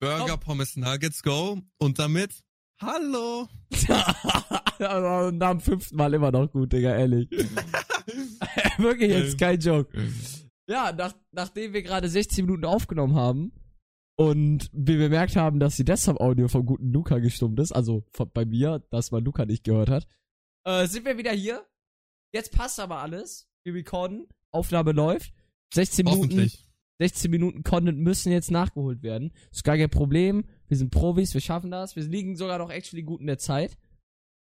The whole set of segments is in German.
Burger, Pommes, Nuggets, go. Und damit, hallo. Nach dem fünften Mal immer noch gut, Digga, ehrlich. Wirklich jetzt kein Joke. Ja, nach, nachdem wir gerade 16 Minuten aufgenommen haben und wir bemerkt haben, dass die Desktop-Audio vom guten Luca gestummt ist, also von, bei mir, dass man Luca nicht gehört hat, äh, sind wir wieder hier. Jetzt passt aber alles. Wir recorden, Aufnahme läuft. 16 Minuten, 16 Minuten Content müssen jetzt nachgeholt werden. Ist gar kein Problem. Wir sind Profis, wir schaffen das. Wir liegen sogar noch actually gut in der Zeit.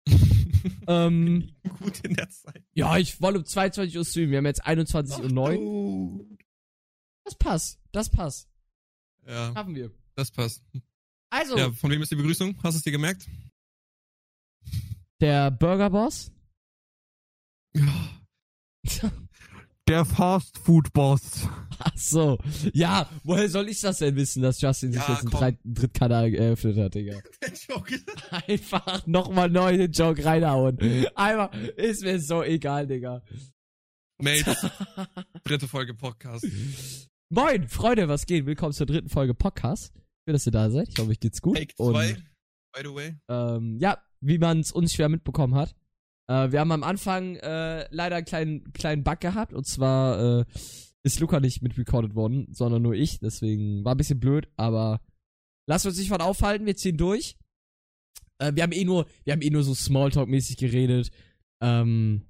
ähm, gut in der Zeit. Ja, ich wollte um 22 Uhr streamen. Wir haben jetzt 21 Uhr 9. Das passt. Das passt. Ja. Schaffen wir. Das passt. Also. Ja, von wem ist die Begrüßung? Hast du es dir gemerkt? Der Burger Boss. Ja. Der Fast Food Boss. Ach so. Ja, woher soll ich das denn wissen, dass Justin sich Ja, jetzt einen komm. Drei- Drittkanal eröffnet hat, Digga? Der Joke. Einfach nochmal neu den Joke reinhauen. Einmal, ist mir so egal, Digga. Mates, dritte Folge Podcast. Moin, Freunde, was geht? Willkommen zur dritten Folge Podcast. Schön, dass ihr da seid. Ich hoffe, euch geht's gut. Take Und 2, by the way. ähm, ja, wie man es uns schwer mitbekommen hat. Äh, wir haben am Anfang äh, leider einen kleinen, kleinen Bug gehabt. Und zwar äh, ist Luca nicht mitrecorded worden, sondern nur ich. Deswegen war ein bisschen blöd, aber lasst uns nicht von aufhalten. Wir ziehen durch. Äh, wir haben eh nur, wir haben eh nur so Smalltalk-mäßig geredet. Ähm,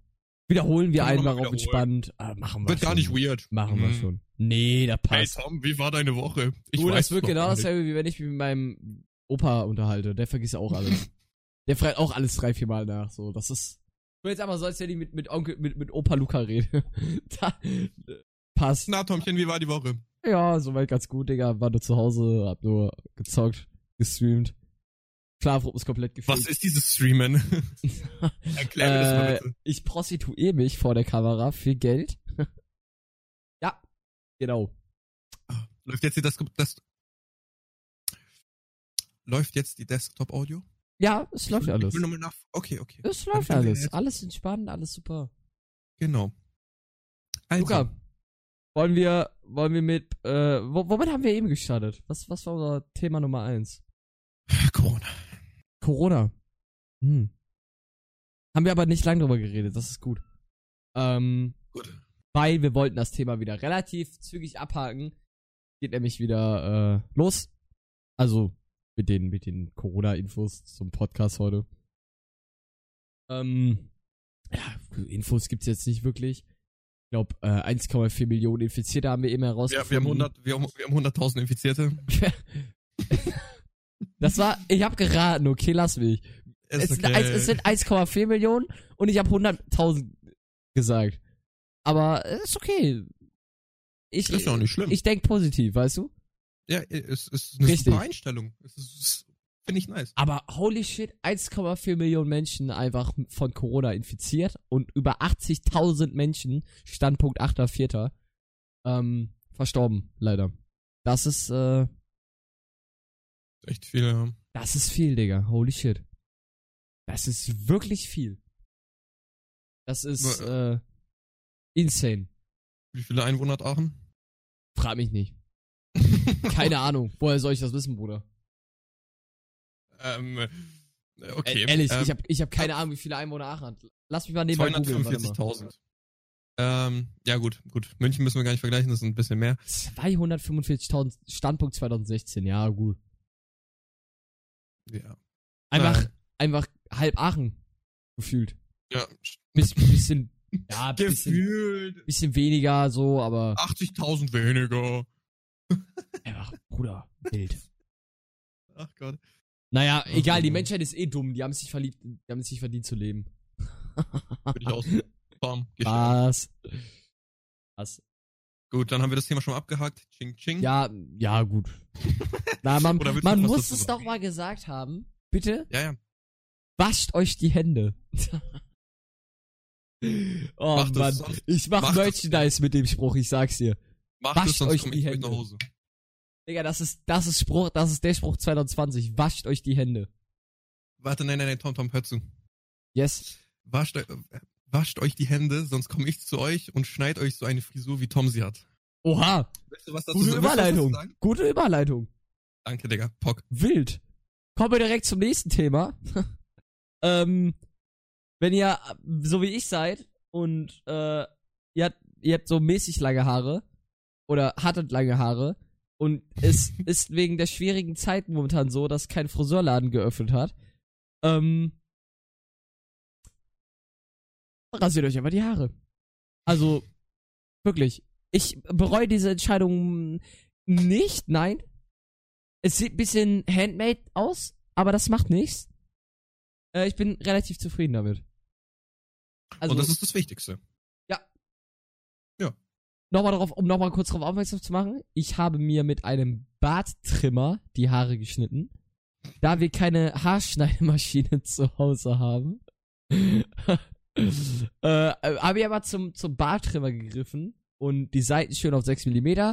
wiederholen wir wir einmal mal auf entspannt. Äh, machen wir Wird schon. gar nicht weird. Machen wir Mhm. schon. Nee, da Hey passt. Tom, wie war deine Woche? Ich du, das weiß wird noch genau dasselbe, wie wenn ich mich mit meinem Opa unterhalte. Der vergisst auch alles. Der fragt auch alles drei, vier Mal nach. So, das ist. Will jetzt aber so, als wenn ich mit, mit Onkel, mit, mit Opa Luca rede. da, äh, passt. Na, Tomchen, wie war die Woche? Ja, soweit ganz gut, Digga. War nur zu Hause, hab nur gezockt, gestreamt. Schlafrhythmus ist komplett gefehlt. Was ist dieses Streamen? Erklär mir das mal äh, bitte. ich prostituiere mich vor der Kamera für Geld. ja, genau. Läuft jetzt die Desktop, das, läuft jetzt die Desktop-Audio? Ja, es läuft Ich alles. will nochmal nach, okay, okay. Es läuft alles. Alles entspannt, alles super. Genau. Also, Luca, wollen wir, wollen wir mit, äh, wo, womit haben wir eben gestartet? Was, was war unser Thema Nummer eins? Corona. Corona. Hm. Haben wir aber nicht lang drüber geredet, das ist gut. Ähm, Gut. weil wir wollten das Thema wieder relativ zügig abhaken. Geht nämlich wieder, äh, los. Also, mit den, mit den Corona-Infos zum Podcast heute. Ähm, ja, Infos gibt's jetzt nicht wirklich. Ich glaube, äh, 1,4 Millionen Infizierte haben wir eben Ja, herausgefunden. wir haben 100, wir haben, wir haben 100.000 Infizierte. das war, ich habe geraten, okay, lass mich. Es, eins- es sind 1,4 Millionen und ich habe 100.000 gesagt. Aber es ist okay. Ich, Ist ja auch nicht schlimm. Ich denk positiv, weißt du? Ja, es ist eine Richtig. super Einstellung. Es ist, es finde ich nice. Aber holy shit, 1,4 Millionen Menschen einfach von Corona infiziert und über 80.000 Menschen, Standpunkt 8.4., ähm, verstorben, leider. Das ist, äh, Echt viel, ja. das ist viel, Digga. Holy shit. Das ist wirklich viel. Das ist, äh, insane. Wie viele Einwohner hat Aachen? Frag mich nicht. Keine Ahnung. Woher soll ich das wissen, Bruder? ähm, äh, okay. Äh, ehrlich, ähm, ich habe ich hab keine Ahnung, wie viele Einwohner Aachen hat. Lass mich mal nebenbei googeln. warte mal. 245.000. Ähm, ja gut, gut. München müssen wir gar nicht vergleichen, das ist ein bisschen mehr. 245.000 Standpunkt 2016, ja, gut. Ja. Einfach, Äh. einfach halb Aachen gefühlt. Ja. Biss, bisschen, ja, bisschen, Gefühlt bisschen weniger so, aber 80.000 weniger. Einfach, Bruder, wild. Ach Gott. Naja, egal, die. Menschheit ist eh dumm, die haben sich verliebt, die haben sich verdient zu leben. Würde ich aus. Bam. Was? Was? Gut, dann haben wir das Thema schon mal abgehakt. Ching, ching. Ja, ja, gut. Na, man, man muss es doch mal gesagt haben. Bitte? Ja, ja. Wascht euch die Hände. oh Macht Mann, ich mach macht es- Merchandise mit dem Spruch, ich sag's dir. Macht Wascht es, sonst euch komm die ich Hände. nach Hause. Digga, das ist, das ist Spruch, das ist der Spruch 2020. Wascht euch die Hände. Warte, nein, nein, nein, Tom, Tom, hör zu. Yes. Wascht, äh, wascht euch die Hände, sonst komme ich zu euch und schneid euch so eine Frisur, wie Tom sie hat. Oha. Weißt du, was dazu Gute was dazu Überleitung. sagen? Gute Überleitung. Danke, Digga. Pock. Wild. Kommen wir direkt zum nächsten Thema. ähm, wenn ihr so wie ich seid und äh, ihr, habt, ihr habt so mäßig lange Haare oder hattet lange Haare und es ist wegen der schwierigen Zeit momentan so, dass kein Friseurladen geöffnet hat, ähm, rasiert euch einfach die Haare. Also, wirklich. Ich bereue diese Entscheidung nicht, nein. Es sieht ein bisschen handmade aus, aber das macht nichts. Äh, ich bin relativ zufrieden damit. Also, Und das ist das Wichtigste. Ja. Ja. Nochmal darauf, um nochmal kurz darauf aufmerksam zu machen. Ich habe mir mit einem Barttrimmer die Haare geschnitten. Da wir keine Haarschneidemaschine zu Hause haben, äh, habe ich aber zum, zum Barttrimmer gegriffen und die Seiten schön auf 6 mm.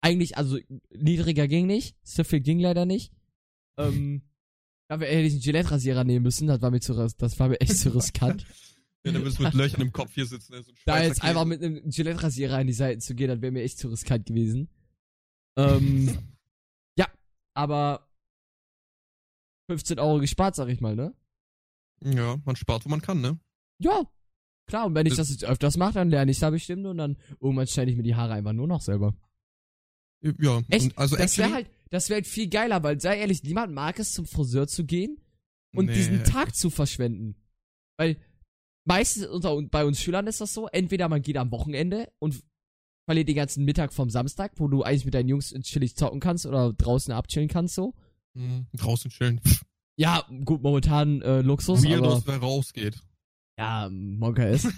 Eigentlich, also niedriger ging nicht, so viel ging leider nicht. Ähm, da hätte ich einen Gillette-Rasierer nehmen müssen, das war mir zu, das war mir echt zu riskant. ja, dann wirst du mit Löchern im Kopf hier sitzen. So da jetzt Käse. einfach mit einem Gillette-Rasierer in die Seiten zu gehen, das wäre mir echt zu riskant gewesen. Ähm, ja, aber 15 Euro gespart, sag ich mal, ne? Ja, man spart, wo man kann, ne? Ja, klar. Und wenn ich das jetzt öfters mache, dann lerne ich da bestimmt und dann irgendwann schneide ich mir die Haare einfach nur noch selber. Ja, Echt? also das wäre halt, das wäre halt viel geiler, weil sei ehrlich, niemand mag es, zum Friseur zu gehen und nee. diesen Tag zu verschwenden. Weil meistens unter, bei uns Schülern ist das so, entweder man geht am Wochenende und verliert den ganzen Mittag vom Samstag, wo du eigentlich mit deinen Jungs chillig zocken kannst oder draußen abchillen kannst so. Mhm, draußen chillen. Ja, gut, momentan äh, Luxus, Weirdos, aber... wer rausgeht. Ja, Monka ist.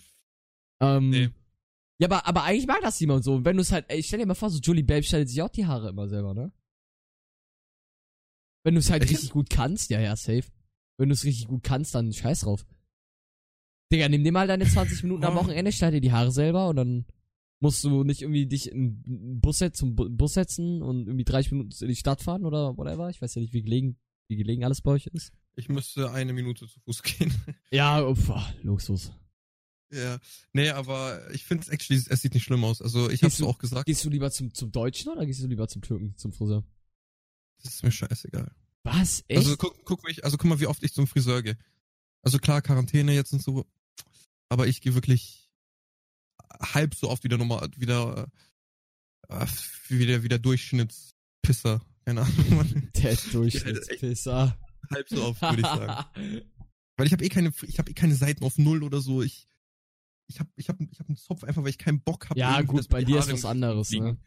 ähm, nee. Ja, aber, aber eigentlich mag das jemand so. Und wenn du es halt, ey, stell dir mal vor, so Julie Babe schneidet sich auch die Haare immer selber, ne? Wenn du es halt Echt? richtig gut kannst, ja, ja, safe. Wenn du es richtig gut kannst, dann scheiß drauf. Digga, nimm dir mal deine 20 Minuten am Wochenende, schneid dir die Haare selber und dann musst du nicht irgendwie dich in einen Bus, zum Bus setzen und irgendwie 30 Minuten in die Stadt fahren oder whatever. Ich weiß ja nicht, wie gelegen, wie gelegen alles bei euch ist. Ich müsste eine Minute zu Fuß gehen. Ja, uff, Luxus. Ja, nee, aber ich finde es actually, es sieht nicht schlimm aus. Also ich hab's auch gesagt. Gehst du lieber zum, zum Deutschen oder gehst du lieber zum Türken, zum Friseur? Das ist mir scheißegal. Was? Echt? Also guck, guck mich, also guck mal, wie oft ich zum Friseur gehe. Also klar, Quarantäne jetzt und so, aber ich gehe wirklich halb so oft wieder nochmal, wieder, äh, wie der, wie der Durchschnittspisser. Keine Ahnung. Der Durchschnittspisser halb so oft, würde ich sagen. weil ich habe eh keine, ich habe eh keine Seiten auf Null oder so. Ich, ich habe, ich habe, ich habe einen Zopf einfach, weil ich keinen Bock habe. Ja gut, bei dir ist was anderes, ne?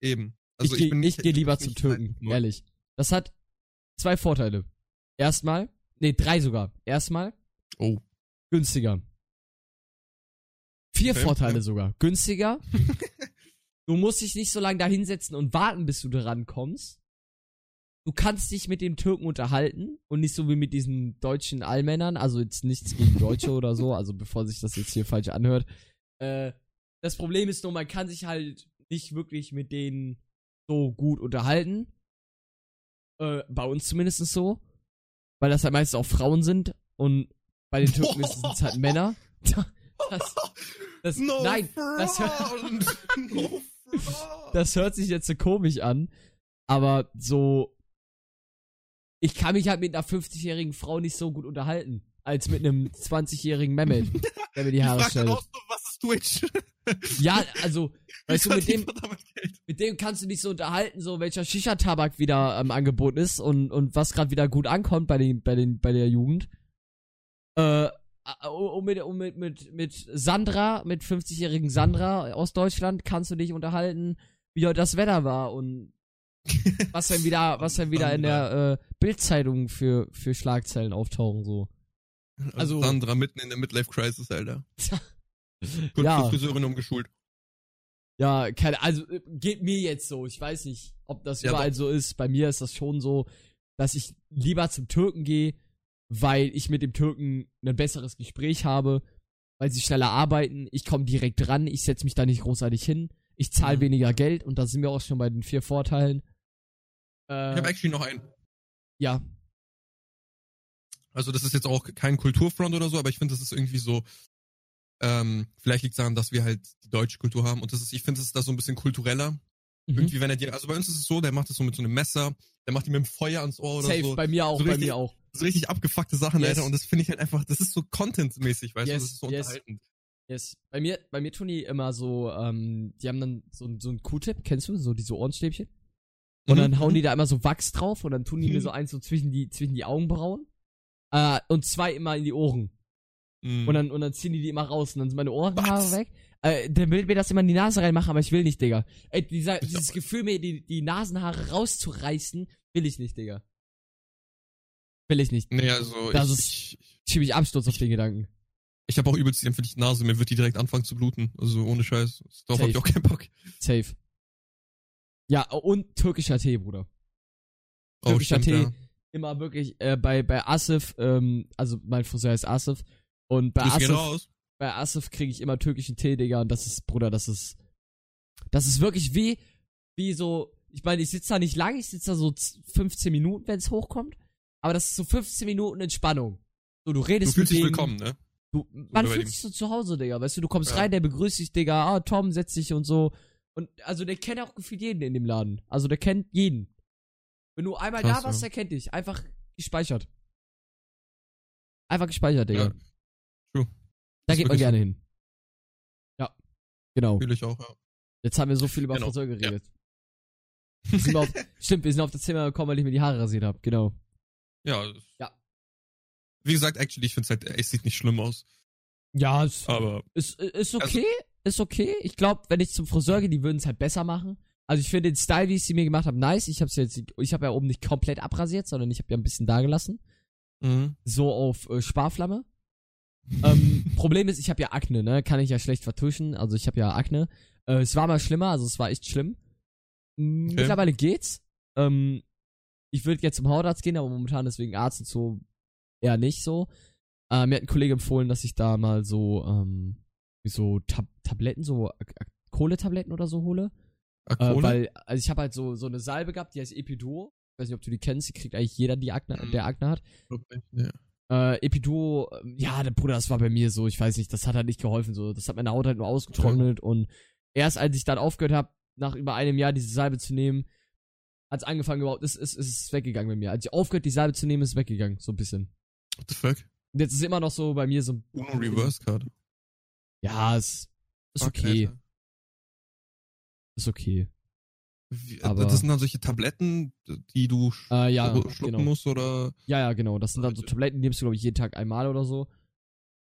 Eben. Also ich, ich, ich, ich gehe lieber zum Türken, ehrlich. Das hat zwei Vorteile. Erstmal, nee, drei sogar. Erstmal, oh, günstiger. Vier okay, Vorteile ja. sogar. Günstiger. du musst dich nicht so lange da hinsetzen und warten, bis du dran kommst du kannst dich mit dem Türken unterhalten und nicht so wie mit diesen deutschen Allmännern, also jetzt nichts gegen Deutsche oder so, also bevor sich das jetzt hier falsch anhört. Äh, das Problem ist nur, man kann sich halt nicht wirklich mit denen so gut unterhalten. Äh, bei uns zumindest so. Weil das halt meistens auch Frauen sind und bei den Türken ist es halt Männer. Das, das, no nein, das hört, no das hört sich jetzt so komisch an, aber so ich kann mich halt mit einer 50-jährigen Frau nicht so gut unterhalten, als mit einem 20-jährigen Mehmet, der mir die Haare stellt. Auch so, was ist Twitch? ja, also, weißt du, mit dem, mit dem kannst du nicht so unterhalten, so welcher Shisha-Tabak wieder ähm, angeboten ist und, und was gerade wieder gut ankommt bei den, bei den, bei der Jugend. Äh, und mit, und mit, mit, mit Sandra, mit 50-jährigen Sandra aus Deutschland kannst du dich unterhalten, wie heute das Wetter war und was dann wieder, was dann wieder in der äh, Bildzeitung für, für Schlagzeilen auftauchen, so. Also, Sandra mitten in der Midlife Crisis, Alter. Gut ja. Friseurin umgeschult. Ja, keine, also äh, geht mir jetzt so. Ich weiß nicht, ob das ja, überall doch. so ist. Bei mir ist das schon so, dass ich lieber zum Türken gehe, weil ich mit dem Türken ein besseres Gespräch habe, weil sie schneller arbeiten. Ich komme direkt ran, ich setze mich da nicht großartig hin. Ich zahle mhm. weniger Geld und da sind wir auch schon bei den vier Vorteilen. Äh, ich habe actually noch einen. Ja. Also das ist jetzt auch kein Kulturfront oder so, aber ich finde, das ist irgendwie so, ähm, vielleicht liegt es daran, dass wir halt die deutsche Kultur haben und das ist, ich finde, es ist da so ein bisschen kultureller. Mhm. Irgendwie, wenn er dir, also bei uns ist es so, der macht das so mit so einem Messer, der macht ihm mit dem Feuer ans Ohr oder Safe, so. bei mir auch, So bei mir auch. So richtig abgefuckte Sachen, Yes. Alter. Und das finde ich halt einfach, das ist so Content-mäßig, weißt Yes, du, das ist so yes. unterhaltend. Yes. Bei mir, bei mir tun die immer so, ähm, die haben dann so, so einen Q-Tip, kennst du, so diese Ohrenstäbchen? Und Mhm, dann hauen mhm. die da immer so Wachs drauf und dann tun die mir Mhm. so eins so zwischen die, zwischen die Augenbrauen. Äh, und zwei immer in die Ohren. Mhm. Und dann, und dann ziehen die die immer raus und dann sind meine Ohrenhaare Was? weg. Äh, der will mir das immer in die Nase reinmachen, aber ich will nicht, Digga. Ey, dieser, dieses Gefühl, mir die, die Nasenhaare rauszureißen, will ich nicht, Digga. Will ich nicht. Nee, also Das ich, ist- ich, Schiebe ich Absturz auf den Gedanken. ich habe auch übelst die empfindliche Nase, mir wird die direkt anfangen zu bluten. Also ohne Scheiß. Darauf habe ich auch keinen Bock. Safe. Ja, und türkischer Tee, Bruder. Oh, Türkischer stimmt, Tee. ja. Immer wirklich, äh, bei, bei Asif, ähm, also mein Friseur heißt Asif. Und bei gehen Asif, raus. bei Asif kriege ich immer türkischen Tee, Digga. Und das ist, Bruder, das ist, das ist wirklich wie, wie so, ich meine, ich sitze da nicht lang, ich sitze da so z- 15 Minuten, wenn es hochkommt. Aber das ist so 15 Minuten Entspannung. So, du Du redest fühlst dich mit denen, willkommen, ne? Du, man fühlt sich so zu Hause, Digga. Weißt du, du kommst Ja. rein, der begrüßt dich, Digga. Ah, Tom, setz dich und so. Und also der kennt auch gefühlt jeden in dem Laden. Also der kennt jeden. Wenn du einmal Krass, da warst, ja. der kennt dich. Einfach gespeichert. Einfach gespeichert, Digga. Ja. True. Da ist geht man gerne hin. Ja. Genau. Fühle ich auch, ja. Jetzt haben wir so viel über Genau, Friseur geredet. Sind wir auf, stimmt, wir sind auf das Thema gekommen, weil ich mir die Haare rasiert habe. Genau. Ja. Ja. Wie gesagt, actually, ich finde es halt, es sieht nicht schlimm aus. Ja, ist, Aber ist, ist Also okay. ist okay. Ich glaube, wenn ich zum Friseur gehe, die würden es halt besser machen. Also ich finde den Style, wie ich sie mir gemacht habe, nice. Ich habe jetzt, ich habe ja oben nicht komplett abrasiert, sondern ich habe ja ein bisschen da gelassen. mhm. So auf äh, Sparflamme. ähm, Problem ist, ich habe ja Akne, ne? Kann ich ja schlecht vertuschen. Also ich habe ja Akne. Äh, es war mal schlimmer, also es war echt schlimm. Okay. Mittlerweile geht's. Ähm, ich würde jetzt zum Hautarzt gehen, aber momentan deswegen Arzt und so eher nicht so. Äh, mir hat ein Kollege empfohlen, dass ich da mal so, ähm, so Tab Tabletten, so Kohletabletten oder so hole. Äh, weil, also ich habe halt so, so eine Salbe gehabt, die heißt Epiduo. Ich weiß nicht, ob du die kennst, die kriegt eigentlich jeder, die Akne, Mhm. der Akne hat. ja. Äh, Epiduo, ähm, ja, der Bruder, das war bei mir so, ich weiß nicht, das hat halt nicht geholfen, so. Das hat meine Haut halt nur ausgetrocknet und erst als ich dann aufgehört habe, nach über einem Jahr diese Salbe zu nehmen, hat's angefangen überhaupt, ist, ist, ist es weggegangen bei mir. Als ich aufgehört, die Salbe zu nehmen, ist es weggegangen, so ein bisschen. What the fuck? Und jetzt ist immer noch so bei mir so, Uno Reverse Card. ja, es ist Fuck, okay, Alter. ist okay. Wie, Aber- das sind dann solche Tabletten, die du sch Äh, ja, schlucken genau. musst oder. Ja, ja, genau. Das sind dann so Tabletten, die nimmst du, glaube ich, jeden Tag einmal oder so.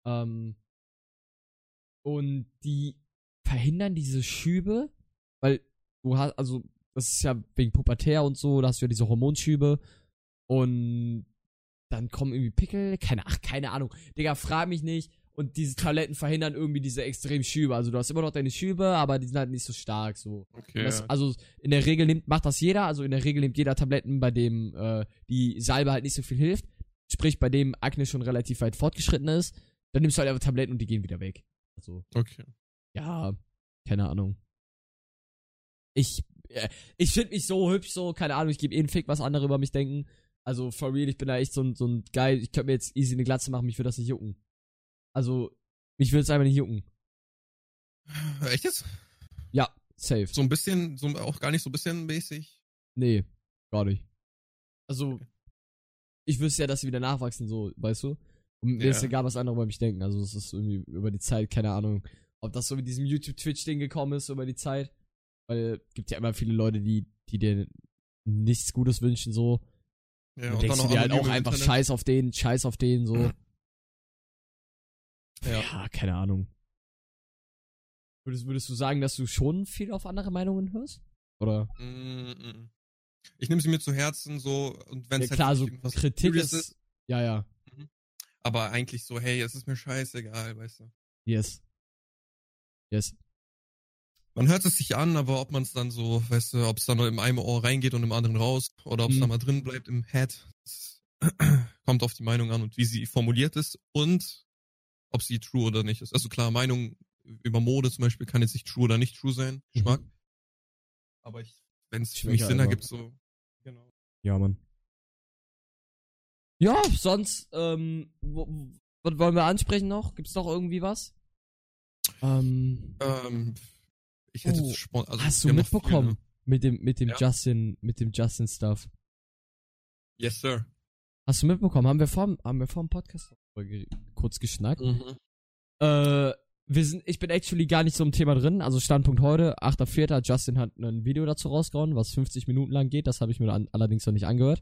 Ähm, und die verhindern diese Schübe, weil du hast, also, das ist ja wegen Pubertär und so, da hast du ja diese Hormonschübe und dann kommen irgendwie Pickel, keine, ach, keine Ahnung. Digga, frag mich nicht. Und diese Tabletten verhindern irgendwie diese extremen Schübe. Also du hast immer noch deine Schübe, aber die sind halt nicht so stark, so. Okay. Das, also in der Regel nimmt, macht das jeder, also in der Regel nimmt jeder Tabletten, bei dem äh, die Salbe halt nicht so viel hilft. Sprich, bei dem Akne schon relativ weit fortgeschritten ist, dann nimmst du halt einfach Tabletten und die gehen wieder weg. Also, Okay. ja, keine Ahnung. Ich, ich finde mich so hübsch, so, keine Ahnung, ich gebe eh einen Fick, was andere über mich denken. Also, for real, ich bin da echt so ein, so ein geil, ich könnte mir jetzt easy eine Glatze machen, mich würde das nicht jucken. Also, mich würde es einfach nicht jucken. Echt jetzt? Ja, safe. So ein bisschen, so auch gar nicht so ein bisschen mäßig. Nee, gar nicht. Also, ich wüsste ja, dass sie wieder nachwachsen, so, weißt du? Und mir Ja. ist egal, was andere über mich denken. Also, es ist irgendwie über die Zeit, keine Ahnung, ob das so mit diesem YouTube-Twitch-Ding gekommen ist über die Zeit. Weil gibt ja immer viele Leute, die, die dir nichts Gutes wünschen, so. Ja, dann denkst du dir halt auch einfach Internet. Scheiß auf den, Scheiß auf den, so. Ja. Ja, keine Ahnung. Würdest, würdest du sagen, dass du schon viel auf andere Meinungen hörst? Oder? Ich nehme sie mir zu Herzen so und wenn Ja, es halt klar, so wirklich irgendwas Kritik Serious ist, ja, ja. aber eigentlich so, hey, es ist mir scheißegal, weißt du. Yes. Yes. Man hört es sich an, aber ob man es dann so, weißt du, ob es dann nur im einen Ohr reingeht und im anderen raus oder ob es Mhm. dann mal drin bleibt im Head, das kommt auf die Meinung an und wie sie formuliert ist und ob sie true oder nicht ist. Also klar, Meinung über Mode zum Beispiel kann jetzt nicht true oder nicht true sein, Geschmack. Aber ich, wenn es für mich Sinn einfach. ergibt, so. Genau. Ja, Mann. Ja, sonst, ähm, was wollen wir ansprechen noch? Gibt's noch irgendwie was? Ähm, Ähm, ich hätte Oh, also hast du haben noch viel, mitbekommen? ne? Mit dem, mit dem Ja. Justin, mit dem Justin-Stuff. Yes, sir. Hast du mitbekommen? Haben wir vor, haben wir vor dem Podcast kurz geschnackt? Mhm. Äh, wir sind, ich bin actually gar nicht so im Thema drin. Also Standpunkt heute, 8.4. Justin hat ein Video dazu rausgehauen, was 50 Minuten lang geht. Das habe ich mir an, allerdings noch nicht angehört.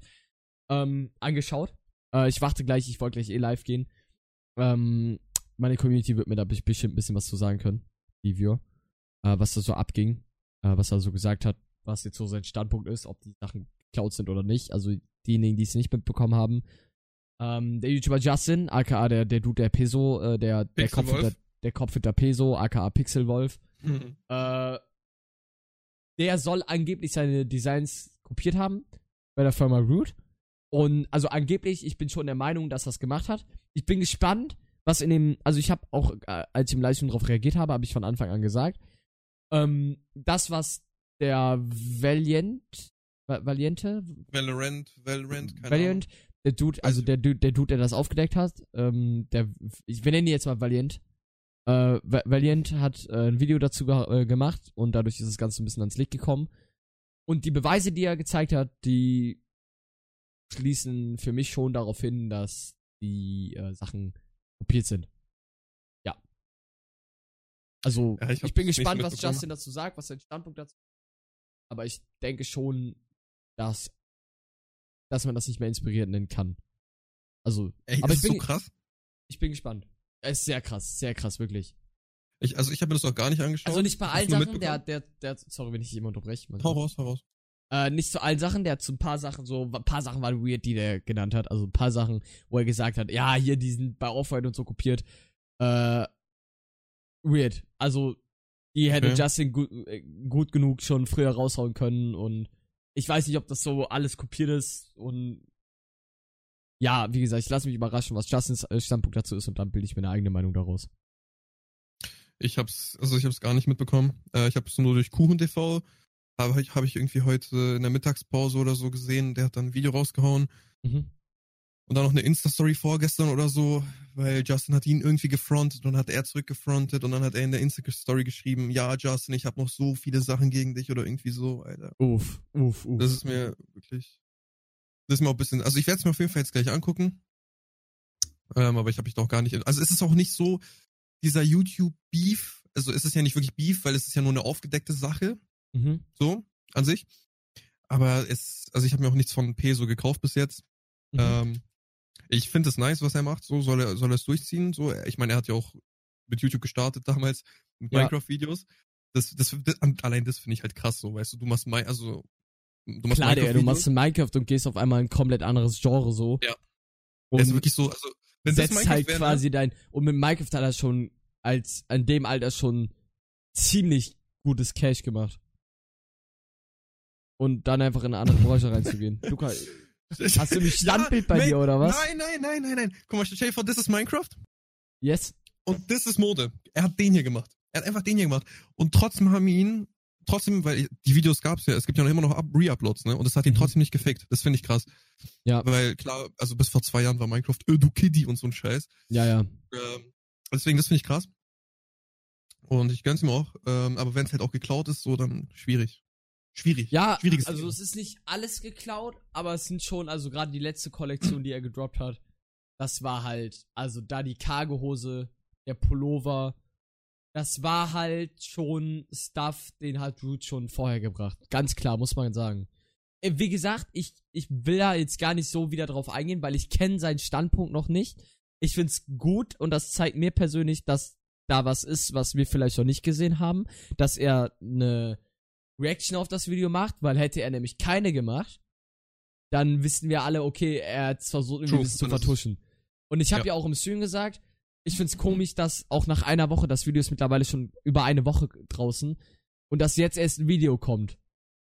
Ähm, angeschaut. Äh, ich warte gleich, ich wollte gleich eh live gehen. Ähm, meine Community wird mir da be- bestimmt ein bisschen was zu sagen können. Die Viewer. Äh, was da so abging. Äh, was er so gesagt hat, was jetzt so sein Standpunkt ist, ob die Sachen geklaut sind oder nicht. Also diejenigen, die es nicht mitbekommen haben. Ähm, der YouTuber Justin, aka der, der Dude der Peso, äh, der, der Kopf hinter, der Kopf hinter Peso, aka Pixelwolf, Mhm. äh, der soll angeblich seine Designs kopiert haben bei der Firma Root. Und also angeblich, ich bin schon der Meinung, dass er es gemacht hat. Ich bin gespannt, was in dem, also ich habe auch, äh, als ich im Livestream darauf reagiert habe, habe ich von Anfang an gesagt, ähm, das, was der Valiant, Va- Valiente, Valorant, Valorant, keine Valiant, der Dude, also der Dude, der Dude, der das aufgedeckt hat, ähm, der, ich, wir nennen ihn jetzt mal Valiant. Äh, Va- Valiant hat äh, ein Video dazu ge äh, gemacht und dadurch ist das Ganze ein bisschen ans Licht gekommen. Und die Beweise, die er gezeigt hat, die schließen für mich schon darauf hin, dass die äh, Sachen kopiert sind. Also, Ja, ich ich, bin gespannt, was. Justin dazu sagt, was sein Standpunkt dazu ist. Aber ich denke schon, dass, dass man das nicht mehr inspiriert nennen kann. Also, Ey, aber das ich ist so bin, krass. ich bin gespannt. Es ist sehr krass, sehr krass, wirklich. Ich, also ich habe mir das noch gar nicht angeschaut. Also nicht bei allen Sachen, der, der, der, sorry, wenn ich immer unterbreche. Hau raus, hau raus. Äh, nicht zu allen Sachen, der hat zu ein paar Sachen so, ein paar Sachen waren weird, die der genannt hat. Also ein paar Sachen, wo er gesagt hat, ja, hier, die sind bei Off-White und so kopiert. Äh, weird. Also, die hätte Okay. Justin gut, äh, gut genug schon früher raushauen können und ich weiß nicht, ob das so alles kopiert ist und ja, wie gesagt, ich lasse mich überraschen, was Justins äh, Standpunkt dazu ist und dann bilde ich mir eine eigene Meinung daraus. Ich hab's, also ich hab's gar nicht mitbekommen. Äh, ich hab's nur durch Kuchen TV. Habe ich, hab ich irgendwie heute in der Mittagspause oder so gesehen. Der hat dann ein Video rausgehauen. Mhm. Und dann noch eine Insta-Story vorgestern oder so, weil Justin hat ihn irgendwie gefrontet und dann hat er zurückgefrontet und dann hat er in der Insta-Story geschrieben, ja, Justin, ich habe noch so viele Sachen gegen dich oder irgendwie so, Alter. Uff, uff, uff. Das ist mir wirklich, das ist mir auch ein bisschen, also ich werde es mir auf jeden Fall jetzt gleich angucken. Ähm, aber ich habe mich noch gar nicht, also es ist auch nicht so, dieser YouTube-Beef, also es ist ja nicht wirklich Beef, weil es ist ja nur eine aufgedeckte Sache, mhm. so, an sich. Aber es, also ich habe mir auch nichts von Peso gekauft bis jetzt. Mhm. Ähm, ich finde es nice, was er macht. So soll er, soll er es durchziehen. So, ich meine, er hat ja auch mit YouTube gestartet damals mit Ja. Minecraft-Videos. Das, das, das, allein das finde ich halt krass. So, weißt du, du machst mein, also du machst Klar, Digga, du machst Minecraft und gehst auf einmal in ein komplett anderes Genre so. Ja. Und Der ist wirklich so, also wenn das setzt Minecraft halt wäre, ne? quasi dein. Und mit Minecraft hat er schon als an dem Alter schon ziemlich gutes Cash gemacht. Und dann einfach in eine andere Branche reinzugehen. Du, hast du ein Standbild bei nein, dir oder was? Nein, nein, nein, nein, nein. Guck mal, stell dir vor, das ist Minecraft Yes? und das ist Mode. Er hat den hier gemacht. Er hat einfach den hier gemacht. Und trotzdem haben ihn, trotzdem, weil die Videos gab's ja, es gibt ja noch immer noch Up- Re-Uploads, ne? Und das hat ihn Mhm. trotzdem nicht gefickt. Das finde ich krass. Ja. Weil klar, also bis vor zwei Jahren war Minecraft, äh, du Kiddie und so ein Scheiß. Ja, ja. Ähm, deswegen, das finde ich krass. Und ich gönn's ihm auch. Ähm, aber wenn es halt auch geklaut ist, so dann schwierig. Schwierig. Ja, Schwieriges also Thema. es ist nicht alles geklaut, aber es sind schon, also gerade die letzte Kollektion, die er gedroppt hat, das war halt, also da die Cargohose, der Pullover, das war halt schon Stuff, den hat Root schon vorher gebracht. Ganz klar, muss man sagen. Äh, Wie gesagt, ich, ich will da jetzt gar nicht so wieder drauf eingehen, weil ich kenne seinen Standpunkt noch nicht. Ich find's gut und das zeigt mir persönlich, dass da was ist, was wir vielleicht noch nicht gesehen haben, dass er eine Reaction auf das Video macht, weil hätte er nämlich keine gemacht, dann wissen wir alle, okay, er hat versucht, irgendwie True, das zu vertuschen. Und ich habe ja. Ja. auch im Stream gesagt, ich find's komisch, dass auch nach einer Woche, das Video ist mittlerweile schon über eine Woche draußen, und dass jetzt erst ein Video kommt.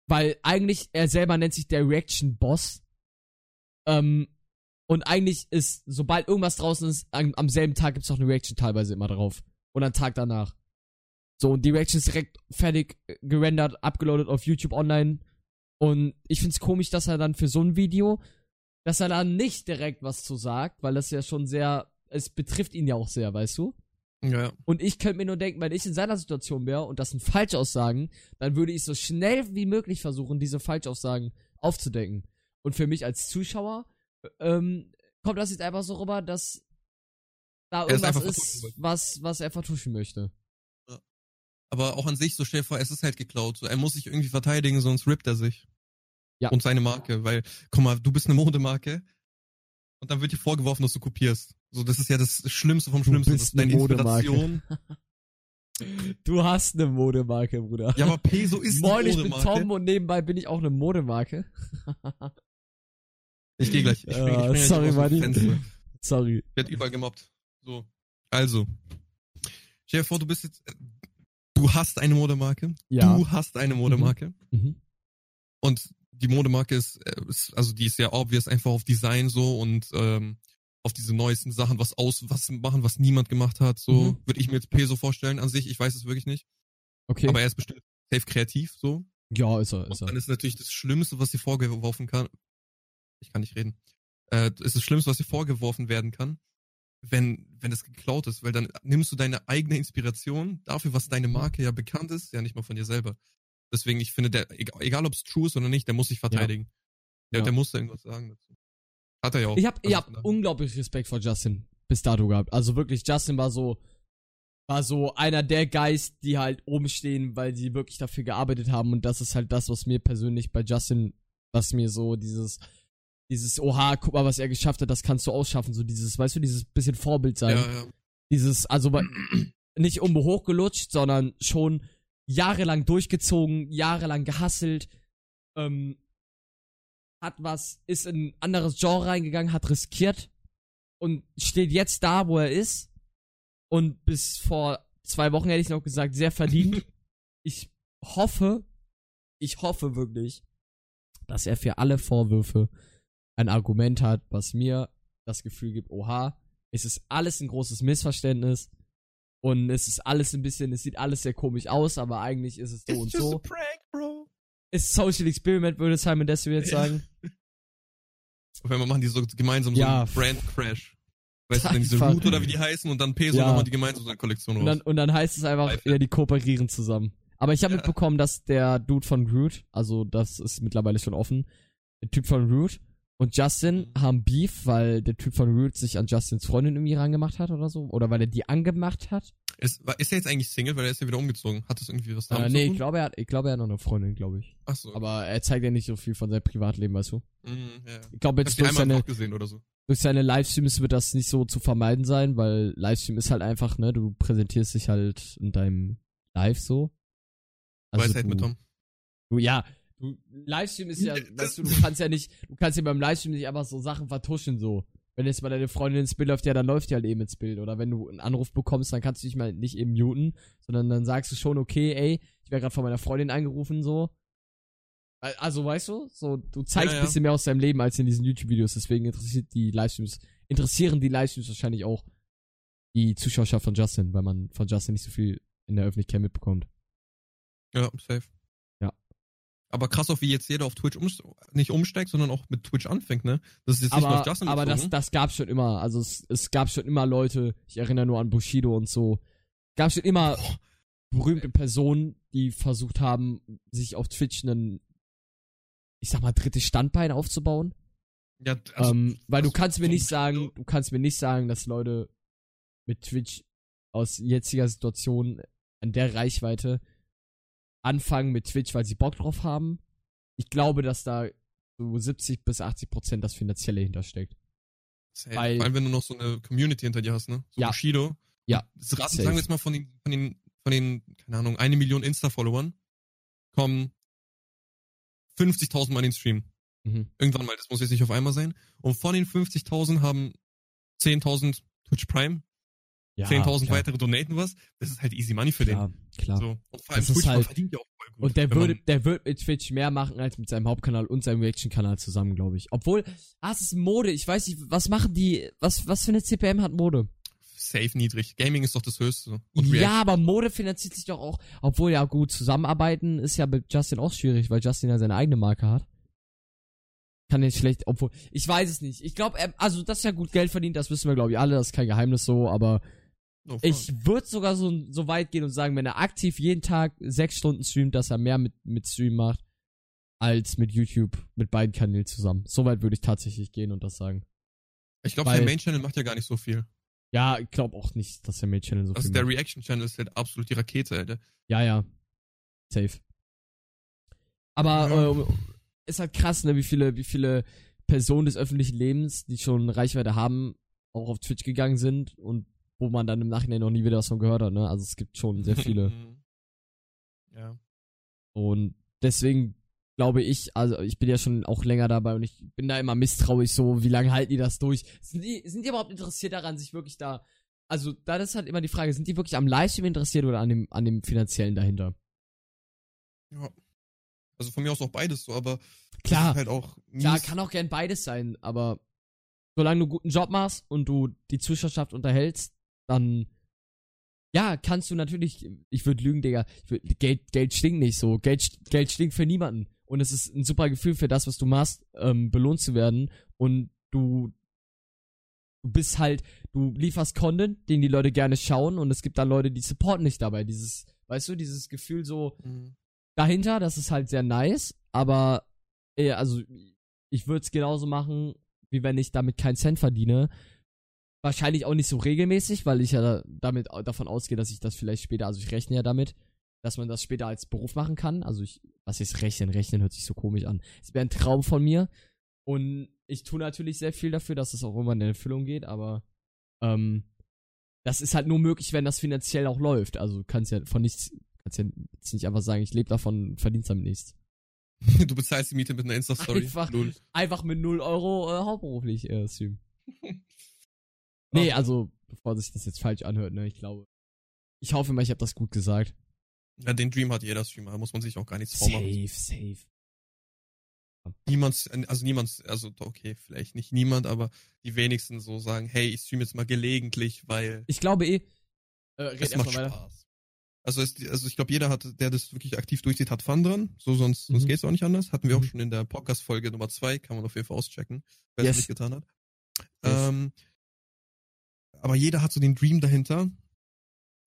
Weil eigentlich, er selber nennt sich der Reaction-Boss. Ähm, und eigentlich ist, sobald irgendwas draußen ist, am, am selben Tag gibt's auch eine Reaction teilweise immer drauf. Und einen Tag danach. So, und die Reaction ist direkt fertig äh, gerendert, abgeloadet auf YouTube online. Und ich find's komisch, dass er dann für so ein Video, dass er dann nicht direkt was zu sagt, weil das ja schon sehr, es betrifft ihn ja auch sehr, weißt du? Ja, Und ich könnte mir nur denken, wenn ich in seiner Situation wäre und das sind Falschaussagen, dann würde ich so schnell wie möglich versuchen, diese Falschaussagen aufzudecken. Und für mich als Zuschauer ähm, kommt das jetzt einfach so rüber, dass da irgendwas ist, will. was, was er vertuschen möchte. Aber auch an sich, so stell dir vor, es ist halt geklaut. So, er muss sich irgendwie verteidigen, sonst rippt er sich. Ja. Und seine Marke, weil, guck mal, du bist eine Modemarke und dann wird dir vorgeworfen, dass du kopierst. So, das ist ja das Schlimmste vom Du Schlimmsten. das ist deine eine Modemarke. Inspiration. Du hast eine Modemarke, Bruder. Ja, aber Peso ist Moin, die ich bin Modemarke. Tom und nebenbei bin ich auch eine Modemarke. Ich gehe gleich. Ich Ja, spring, ich gleich sorry. Fenster. Sorry. Ich werd überall gemobbt. So. Also. Stell dir vor, du bist jetzt, du hast eine Modemarke. Ja. Du hast eine Modemarke. Mhm. Und die Modemarke ist, äh, ist, also die ist ja obvious einfach auf Design so und ähm, auf diese neuesten Sachen, was aus, was machen, was niemand gemacht hat. So Mhm. würde ich mir jetzt Peso vorstellen an sich. Ich weiß es wirklich nicht. Okay. Aber er ist bestimmt safe kreativ so. ja, ist er, Und ist er. dann ist natürlich das Schlimmste, was dir vorgeworfen kann. Ich kann nicht reden. Äh, ist das Schlimmste, was dir vorgeworfen werden kann, wenn, wenn es geklaut ist, weil dann nimmst du deine eigene Inspiration dafür, was deine Marke ja bekannt ist, ja nicht mal von dir selber. Deswegen, ich finde, der, egal, egal ob es true ist oder nicht, der muss sich verteidigen. Der, Ja. der muss da irgendwas sagen dazu. Hat er ja auch. Ich hab, ich Also hab von daher- unglaublich Respekt vor Justin bis dato gehabt. Also wirklich, Justin war so, war so einer der Guys, die halt oben stehen, weil sie wirklich dafür gearbeitet haben. Und das ist halt das, was mir persönlich bei Justin, was mir so dieses, dieses, oha, guck mal, was er geschafft hat, das kannst du ausschaffen. So dieses, weißt du, dieses bisschen Vorbild sein. ja, ja. Dieses, also nicht hochgelutscht, sondern schon jahrelang durchgezogen, jahrelang gehasselt, ähm, hat was, ist in ein anderes Genre reingegangen, hat riskiert und steht jetzt da, wo er ist. Und bis vor zwei Wochen hätte ich noch gesagt, sehr verdient. ich hoffe, ich hoffe wirklich, dass er für alle Vorwürfe ein Argument hat, was mir das Gefühl gibt, oha, es ist alles ein großes Missverständnis und es ist alles ein bisschen, es sieht alles sehr komisch aus, aber eigentlich ist es so It's und so. prank, bro. Ist Social Experiment, würde Simon Desiree jetzt sagen. Auf einmal machen die so gemeinsam Ja. so einen Brand Crash. Weißt du, diese. Root oder wie die heißen und dann Peso Ja. und machen die gemeinsam so eine Kollektion Und raus. dann, und dann heißt es einfach, ja, die kooperieren zusammen. Aber ich habe Ja. mitbekommen, dass der Dude von Root, also das ist mittlerweile schon offen, der Typ von Root und Justin haben Beef, weil der Typ von Root sich an Justins Freundin irgendwie rangemacht hat oder so. Oder weil er die angemacht hat. Ist, ist er jetzt eigentlich Single, weil er ist ja wieder umgezogen? Hat das irgendwie was Äh, damit nee, zu ich tun? glaube, er hat, ich glaube, er hat noch eine Freundin, glaube ich. Ach so. Aber er zeigt ja nicht so viel von seinem Privatleben, weißt du. Mhm, ja. Ich glaube, jetzt ich durch seine, so. durch seine Livestreams wird das nicht so zu vermeiden sein, weil Livestream ist halt einfach, ne, du präsentierst dich halt in deinem Live so. Weisheit du, mit Tom. Du, ja, du, Livestream ist ja, weißt du, du kannst ja nicht, du kannst ja beim Livestream nicht einfach so Sachen vertuschen, so. Wenn jetzt mal deine Freundin ins Bild läuft, ja, dann läuft die halt eben ins Bild. Oder wenn du einen Anruf bekommst, dann kannst du dich mal nicht eben muten, sondern dann sagst du schon, okay, ey, ich werde gerade von meiner Freundin angerufen, so. Al- Also, weißt du, so, du zeigst Ja, ja. ein bisschen mehr aus deinem Leben als in diesen YouTube-Videos, deswegen interessiert die Livestreams, interessieren die Livestreams wahrscheinlich auch die Zuschauerschaft von Justin, weil man von Justin nicht so viel in der Öffentlichkeit mitbekommt. Ja, safe. Aber krass auch, wie jetzt jeder auf Twitch umst nicht umsteigt, sondern auch mit Twitch anfängt, ne? Das ist jetzt nicht nur auf aber, Justin aber das, bezogen. das gab's schon immer. Also es, es gab schon immer Leute, ich erinnere nur an Bushido und so. Gab schon immer Boah. berühmte Personen, die versucht haben, sich auf Twitch einen, ich sag mal, drittes Standbein aufzubauen. Ja, also, ähm, weil du also kannst mir nicht sagen, du kannst mir nicht sagen, dass Leute mit Twitch aus jetziger Situation an der Reichweite anfangen mit Twitch, weil sie Bock drauf haben. Ich glaube, dass da so 70 bis 80 Prozent das Finanzielle hintersteckt. safe. weil- Vor allem, wenn du noch so eine Community hinter dir hast, ne? So Ja. Bushido. Ja, Das raten, sagen wir jetzt mal von den, von den, von den, keine Ahnung, eine Million Insta-Followern kommen 50.000 Mal in den Stream. Mhm. Irgendwann mal, das muss jetzt nicht auf einmal sein. Und von den 50.000 haben 10.000 Twitch Prime, Ja, 10.000 klar, weitere donaten was. Das ist halt easy money für den. Klar, klar. So. Und vor allem Das ist Twitch halt- verdient ja auch voll gut. Und der würde, der wird mit Twitch mehr machen als mit seinem Hauptkanal und seinem Reaction-Kanal zusammen, glaube ich. Obwohl, ah, es ist Mode. Ich weiß nicht, was machen die, was, was für eine CPM hat Mode? safe niedrig. Gaming ist doch das Höchste. Ja, aber Mode finanziert sich doch auch, obwohl ja gut, zusammenarbeiten ist ja mit Justin auch schwierig, weil Justin ja seine eigene Marke hat. Kann jetzt schlecht, obwohl, ich weiß es nicht. Ich glaube, also, dass er gut Geld verdient, das wissen wir, glaube ich, alle, das ist kein Geheimnis so, aber Fun. Ich würde sogar so, so weit gehen und sagen, wenn er aktiv jeden Tag sechs Stunden streamt, dass er mehr mit, mit Stream macht, als mit YouTube, mit beiden Kanälen zusammen. So weit würde ich tatsächlich gehen und das sagen. ich glaube, der Main-Channel macht ja gar nicht so viel. Ja, ich glaube auch nicht, dass der Main-Channel so Also viel der macht. Reaction-Channel ist halt absolut die Rakete, Alter. Ja, ja. Safe. Aber Ja. äh, ist halt krass, ne, wie viele, wie viele Personen des öffentlichen Lebens, die schon Reichweite haben, auch auf Twitch gegangen sind und wo man dann im Nachhinein noch nie wieder was von gehört hat, ne? Also es gibt schon sehr viele. ja. Und deswegen glaube ich, also ich bin ja schon auch länger dabei und ich bin da immer misstrauisch so, wie lange halten die das durch? Sind die, sind die überhaupt interessiert daran, sich wirklich da, also da ist halt immer die Frage, sind die wirklich am Livestream interessiert oder an dem, an dem finanziellen dahinter? ja. Also von mir aus auch beides so, aber Klar. halt auch Klar, kann auch gern beides sein, aber solange du einen guten Job machst und du die Zuschauerschaft unterhältst, dann ja, kannst du natürlich, ich würde lügen, Digga, würd, Geld, Geld stinkt nicht so, Geld, Geld stinkt für niemanden. Und es ist ein super Gefühl für das, was du machst, ähm, belohnt zu werden. Und du du bist halt, du lieferst Content, den die Leute gerne schauen. Und es gibt dann Leute, die supporten dich dabei, dieses, weißt du, dieses Gefühl so, Mhm. dahinter, das ist halt sehr nice, aber äh, also ich würde es genauso machen, wie wenn ich damit keinen Cent verdiene. Wahrscheinlich auch nicht so regelmäßig, weil ich ja damit davon ausgehe, dass ich das vielleicht später, also ich rechne ja damit, dass man das später als Beruf machen kann. Also ich, was ist rechnen? Rechnen hört sich so komisch an. Es wäre ein Traum von mir und ich tue natürlich sehr viel dafür, dass es auch irgendwann in Erfüllung geht, aber ähm, das ist halt nur möglich, wenn das finanziell auch läuft. Also du kannst ja von nichts, kannst ja jetzt nicht einfach sagen, ich lebe davon, verdienst damit nichts. Du bezahlst die Miete mit einer Insta-Story. Einfach-. Einfach mit 0 Euro äh, hauptberuflich äh, streamen. Nee, also, bevor sich das jetzt falsch anhört, ne, ich glaube. Ich hoffe mal, ich habe das gut gesagt. Ja, den Dream hat jeder Streamer, da muss man sich auch gar nichts vormachen. Safe, safe. Niemand, also niemand, also okay, vielleicht nicht niemand, aber die wenigsten so sagen, hey, ich streame jetzt mal gelegentlich, weil Ich glaube eh. Äh, red macht erstmal weiter. Spaß. Also, es, also ich glaube, jeder hat, der das wirklich aktiv durchzieht, hat Fun dran. So, sonst, sonst Mhm. geht's auch nicht anders. Hatten wir Mhm. auch schon in der Podcast-Folge Nummer zwei, kann man auf jeden Fall auschecken, wer Yes. es nicht getan hat. Yes. Ähm, aber jeder hat so den Dream dahinter,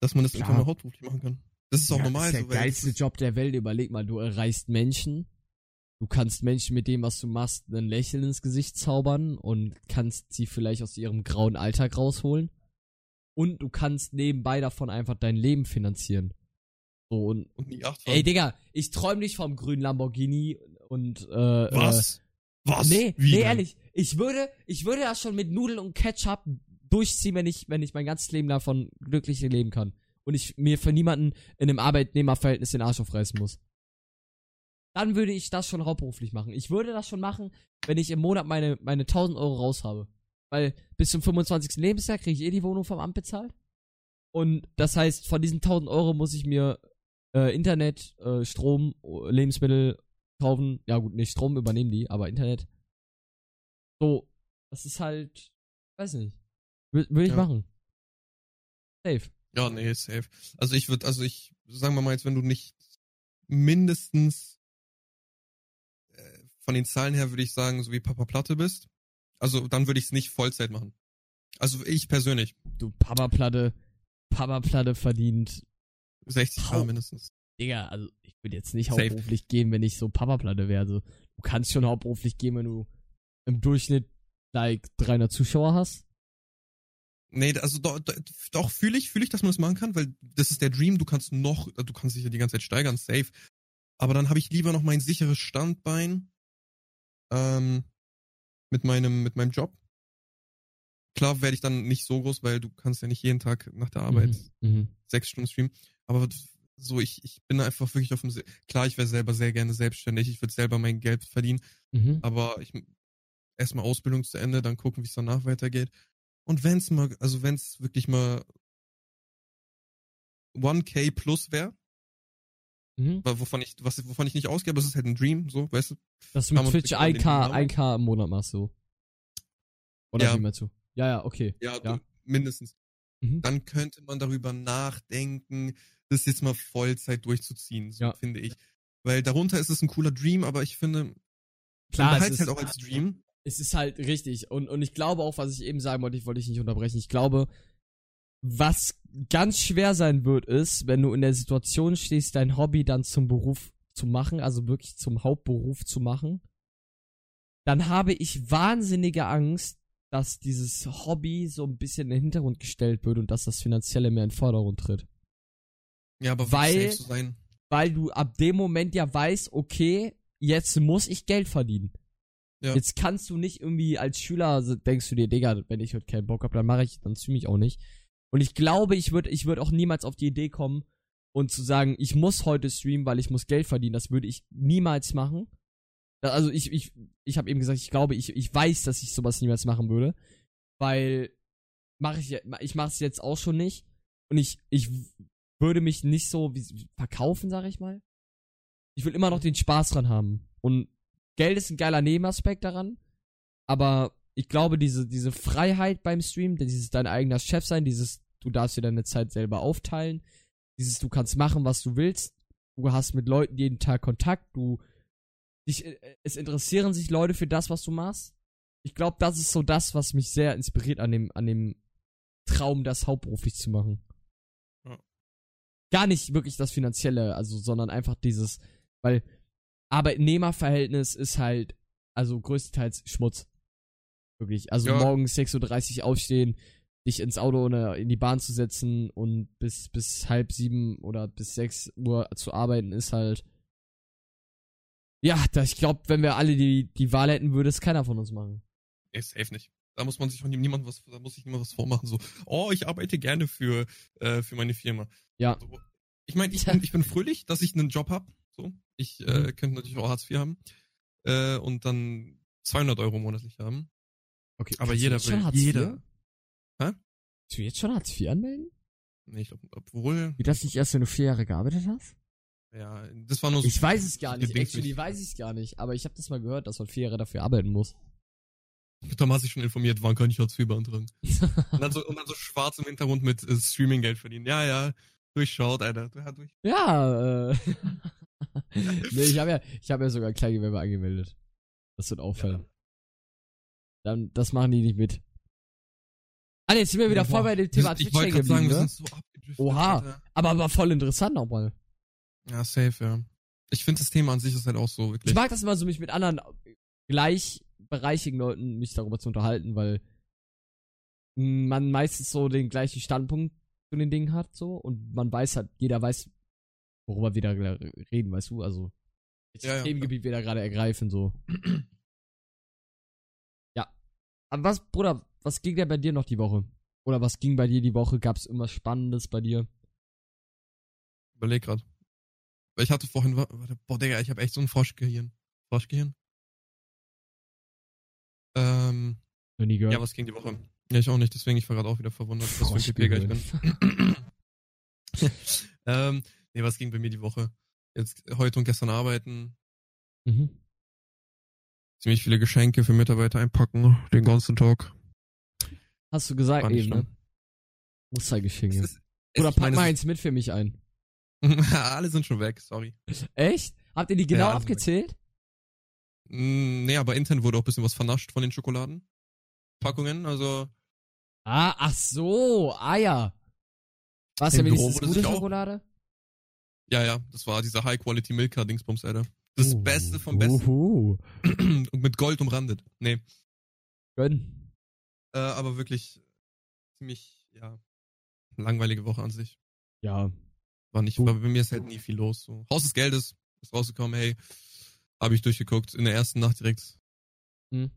dass man das Klar. irgendwann mal hauptberuflich machen kann. Das ist auch ja, normal. Das ist so, der weil geilste Job der Welt. Überleg mal, du erreichst Menschen. Du kannst Menschen mit dem, was du machst, ein Lächeln ins Gesicht zaubern und kannst sie vielleicht aus ihrem grauen Alltag rausholen. Und du kannst nebenbei davon einfach dein Leben finanzieren. So, und Und nie acht Ey, Digga, ich träum nicht vom grünen Lamborghini und äh, Was? Was? Äh, nee, Wie nee, denn? ehrlich, ich würde, ich würde das schon mit Nudeln und Ketchup durchziehen, wenn ich, wenn ich mein ganzes Leben davon glücklich leben kann. Und ich mir für niemanden in einem Arbeitnehmerverhältnis den Arsch aufreißen muss. Dann würde ich das schon hauptberuflich machen. Ich würde das schon machen, wenn ich im Monat meine, meine 1000 Euro raus habe. Weil bis zum 25. Lebensjahr kriege ich eh die Wohnung vom Amt bezahlt. Und das heißt, von diesen 1000 Euro muss ich mir äh, Internet, äh, Strom, Lebensmittel kaufen. Ja gut, nicht Strom übernehmen die, aber Internet. So, das ist halt, weiß nicht. Würde würd ich Ja. machen. Safe. Ja, nee, safe. Also ich würde, also ich, sagen wir mal jetzt, wenn du nicht mindestens äh, von den Zahlen her würde ich sagen, so wie Papa Platte bist, also dann würde ich es nicht Vollzeit machen. Also ich persönlich, Du Papa-Platte, Papa-Platte verdient. 60 Hau- K mindestens. Digga, also ich würde jetzt nicht Safe. hauptberuflich gehen, wenn ich so Papa-Platte wäre. Also, du kannst schon hauptberuflich gehen, wenn du im Durchschnitt like 300 Zuschauer hast. Nee, also doch, doch, fühle ich, fühle ich, dass man das machen kann, weil das ist der Dream, du kannst noch, du kannst dich ja die ganze Zeit steigern, safe. Aber dann habe ich lieber noch mein sicheres Standbein ähm, mit meinem, mit meinem Job. Klar werde ich dann nicht so groß, weil du kannst ja nicht jeden Tag nach der Arbeit Mhm. Mhm. sechs Stunden streamen. Aber so, ich, ich bin einfach wirklich auf dem, Se- klar, ich wäre selber sehr gerne selbstständig, ich würde selber mein Geld verdienen, Mhm. aber ich erstmal Ausbildung zu Ende, dann gucken, wie es danach weitergeht. Und wenn's mal, also wenn's wirklich mal 1K plus wäre, Mhm. wovon ich, was, wovon ich nicht ausgehe, aber es ist halt ein Dream, so, weißt du? Dass du mit Twitch wirklich an den 1K, Namen- 1K im Monat machst, so. Oder Ja. wie meinst du? Ja, ja, okay. Ja, Ja. du- mindestens. Mhm. Dann könnte man darüber nachdenken, das jetzt mal Vollzeit durchzuziehen, so Ja. finde ich. Weil darunter ist es ein cooler Dream, aber ich finde, Klar, man ist, halt auch als Dream. Es ist halt richtig. Und, und ich glaube auch, was ich eben sagen wollte, ich wollte dich nicht unterbrechen. Ich glaube, Was ganz schwer sein wird, ist, wenn du in der Situation stehst, dein Hobby dann zum Beruf zu machen, also wirklich zum Hauptberuf zu machen, dann habe ich wahnsinnige Angst, dass dieses Hobby so ein bisschen in den Hintergrund gestellt wird und dass das Finanzielle mehr in den Vordergrund tritt. Ja, aber Weil- safe zu sein. Weil du ab dem Moment ja weißt, okay, jetzt muss ich Geld verdienen. Ja. Jetzt kannst du nicht irgendwie als Schüler, denkst du dir, Digga, wenn ich heute keinen Bock hab, dann mache ich, dann zieh mich auch nicht. Und ich glaube, ich würde ich würd auch niemals auf die Idee kommen und zu sagen, ich muss heute streamen, weil ich muss Geld verdienen. Das würde ich niemals machen. Also ich, ich, ich habe eben gesagt, ich glaube, ich, ich weiß, dass ich sowas niemals machen würde. Weil mache ich, ich mache es jetzt auch schon nicht. Und ich, ich würde mich nicht so verkaufen, sag ich mal. Ich will immer noch den Spaß dran haben. Und Geld ist ein geiler Nebenaspekt daran. Aber ich glaube, diese, diese Freiheit beim Stream, dieses dein eigener Chef sein, dieses, du darfst dir deine Zeit selber aufteilen, dieses, du kannst machen, was du willst, du hast mit Leuten jeden Tag Kontakt, du, dich, äh, es interessieren sich Leute für das, was du machst. Ich glaube, das ist so das, was mich sehr inspiriert an dem, an dem Traum, das hauptberuflich zu machen. Ja. Gar nicht wirklich das Finanzielle, also, sondern einfach dieses, weil Arbeitnehmerverhältnis ist halt, also größtenteils Schmutz. Wirklich. Also Ja. morgens 6.30 Uhr aufstehen, dich ins Auto oder in die Bahn zu setzen und bis, bis halb sieben oder bis sechs Uhr zu arbeiten, ist halt. Ja, da, ich glaube, wenn wir alle die, die Wahl hätten, würde es keiner von uns machen. Nee, safe nicht. Da muss man sich von niemandem was, da muss sich niemand was vormachen, so, oh, ich arbeite gerne für, äh, für meine Firma. Ja. So, ich meine, ich bin, ich bin fröhlich, dass ich einen Job hab, so. Ich, äh, Mhm. könnte natürlich auch Hartz IV haben, äh, und dann 200 Euro monatlich haben. Okay, Aber jeder jetzt schon will, Hartz jeder. IV? Hä? Kannst du jetzt schon Hartz IV anmelden? Nee, ich glaube, obwohl, Wie das nicht erst, wenn du vier Jahre gearbeitet hast? ja, das war nur so. Ich weiß es gar nicht. Actually mich. weiß ich es gar nicht. Aber ich habe das mal gehört, dass man vier Jahre dafür arbeiten muss. Tom hat sich schon informiert, wann kann ich Hartz IV beantragen. Und dann so, und dann so schwarz im Hintergrund mit äh, Streaming-Geld verdienen. Ja, ja, durchschaut, Alter. Ja, durch. Ja, äh. nee, ich habe ja, ich habe ja sogar Kleingewerbe angemeldet. Das wird auffallen. Dann, das machen die nicht mit. Ah, jetzt sind wir wieder Boah, voll bei dem Thema Twitch hängen geblieben, ne? so. Oha. Alter. Aber, aber voll interessant nochmal. Ja, safe, ja. Ich finde das Thema an sich ist halt auch so wirklich. Ich mag das immer so, mich mit anderen gleichbereichigen Leuten mich darüber zu unterhalten, weil man meistens so den gleichen Standpunkt zu den Dingen hat, so, und man weiß halt, jeder weiß, worüber wir da reden, weißt du, also, welches Ja, ja, Themengebiet wir da gerade ergreifen, so. ja. Aber was, Bruder, was ging denn bei dir noch die Woche? Oder was ging bei dir die Woche? Gab's irgendwas Spannendes bei dir? Überleg grad. Weil ich hatte vorhin, wa- warte, boah, Digga, ich habe echt so ein Froschgehirn. Froschgehirn? Ähm, Noch nie gehört. ja, was ging die Woche? Ja, ich auch nicht, deswegen ich war gerade auch wieder verwundert, was für ein ich bin. ähm, nee, was ging bei mir die Woche? Jetzt heute und gestern arbeiten, mhm. ziemlich viele Geschenke für Mitarbeiter einpacken, den ganzen Tag. Hast du gesagt eben, ne? Mustergeschenke. Es ist- Oder pack meine, mal eins mit für mich ein. Alle sind schon weg, sorry. Echt? Habt ihr die genau Ja, abgezählt? Mm, Nee, aber intern wurde auch ein bisschen was vernascht von den Schokoladenpackungen, also Ah, ach so, ah ja. War es ja wenigstens gute sich auch- Schokolade? Ja, ja, das war dieser High-Quality Milka Dingsbums, Alter. Das Uh, Beste vom Besten Uhu. und mit Gold umrandet. Nee, Gönn. äh, aber wirklich ziemlich, ja, langweilige Woche an sich. Ja. War nicht, Gut. war bei mir ist halt nie viel los. So. Haus des Geldes ist rausgekommen, hey, habe ich durchgeguckt, in der ersten Nacht direkt. Hm.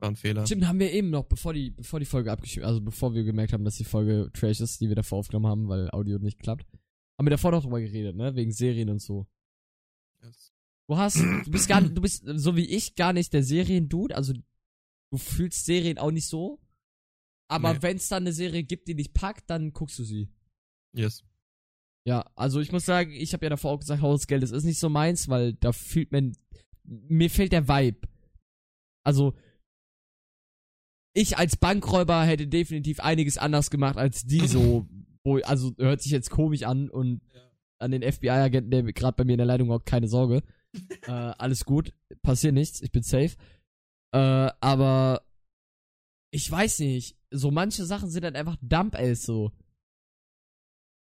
War ein Fehler. Stimmt, haben wir eben noch, bevor die, bevor die Folge abgeschrieben, also bevor wir gemerkt haben, dass die Folge Trash ist, die wir davor aufgenommen haben, weil Audio nicht klappt, haben wir davor noch drüber geredet, ne? Wegen Serien und so. Yes. Du hast, du bist gar, du bist, so wie ich, gar nicht der Serien-Dude, also du fühlst Serien auch nicht so. Aber Nee. wenn es dann eine Serie gibt, die dich packt, dann guckst du sie. Yes. Ja, also ich muss sagen, ich habe ja davor auch gesagt, Haus des Geldes ist nicht so meins, weil da fühlt man, mir fehlt der Vibe. Also, ich als Bankräuber hätte definitiv einiges anders gemacht als die so, wo, also hört sich jetzt komisch an und Ja. an den FBI-Agenten, der gerade bei mir in der Leitung hockt, keine Sorge. äh, alles gut, passiert nichts, ich bin safe. Äh, aber ich weiß nicht, so manche Sachen sind halt einfach Dump-Ass so.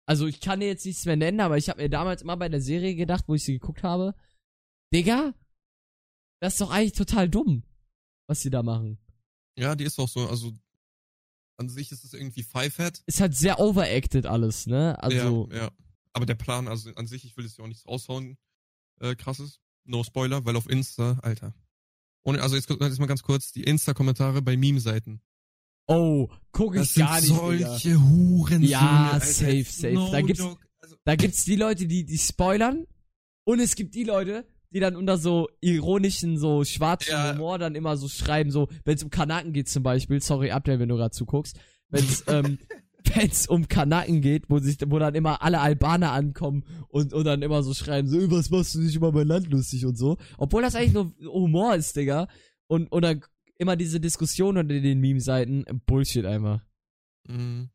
Also ich kann dir jetzt nichts mehr nennen, aber ich habe mir damals immer bei der Serie gedacht, wo ich sie geguckt habe, Digga, das ist doch eigentlich total dumm, was sie da machen. Ja, die ist auch so, also an sich ist es irgendwie Five-Head. Ist halt sehr overacted alles, ne? Also. Ja, ja. Aber der Plan, also an sich, ich will jetzt ja auch nichts raushauen, äh, krasses. No Spoiler, weil auf Insta, Alter. Und also jetzt, jetzt mal ganz kurz die Insta-Kommentare bei Meme-Seiten. Oh, guck ich Das gar sind nicht. solche Digga. Hurensöhne. Ja, safe, safe. No Da gibt's-. Also, Da gibt's die Leute, die, die spoilern. Und es gibt die Leute, die dann unter so ironischen, so schwarzen Ja. Humor dann immer so schreiben, so, wenn es um Kanaken geht zum Beispiel, sorry, Abdel, wenn du gerade zuguckst, wenn es ähm, um Kanaken geht, wo sich, wo dann immer alle Albaner ankommen und, und dann immer so schreiben, so, was machst du nicht über mein Land lustig und so. Obwohl das eigentlich nur Humor ist, Digga. Und, oder immer diese Diskussion unter den Meme-Seiten, Bullshit einfach. mh.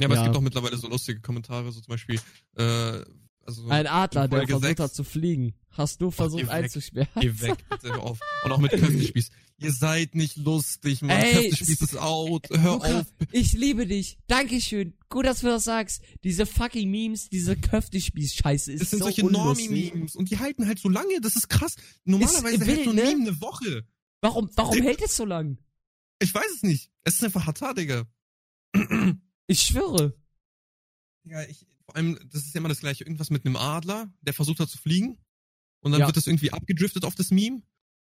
Ja, aber Ja. es gibt auch mittlerweile so lustige Kommentare, so zum Beispiel, äh, also Ein Adler, der versucht hat zu fliegen. Hast du versucht einzusperren? Geh weg, bitte hör auf. Und auch mit Köftespieß. Ihr seid nicht lustig, Mann. Ey, Köftespieß es- ist out. Hör Luca, auf. ich liebe dich. Dankeschön. Gut, dass du das sagst. Diese fucking Memes, diese Köftespieß-Scheiße ist Das sind so solche. Normie-Memes. Und die halten halt so lange. Das ist krass. Normalerweise Ist hält so ein ne? Meme eine Woche. Warum, warum hält es so lang? Ich weiß es nicht. Es ist einfach Hatar, Digga. Ich schwöre. Ja, ich, vor allem, das ist ja immer das gleiche. Irgendwas mit einem Adler, der versucht hat zu fliegen. Und dann Ja. wird das irgendwie abgedriftet auf das Meme.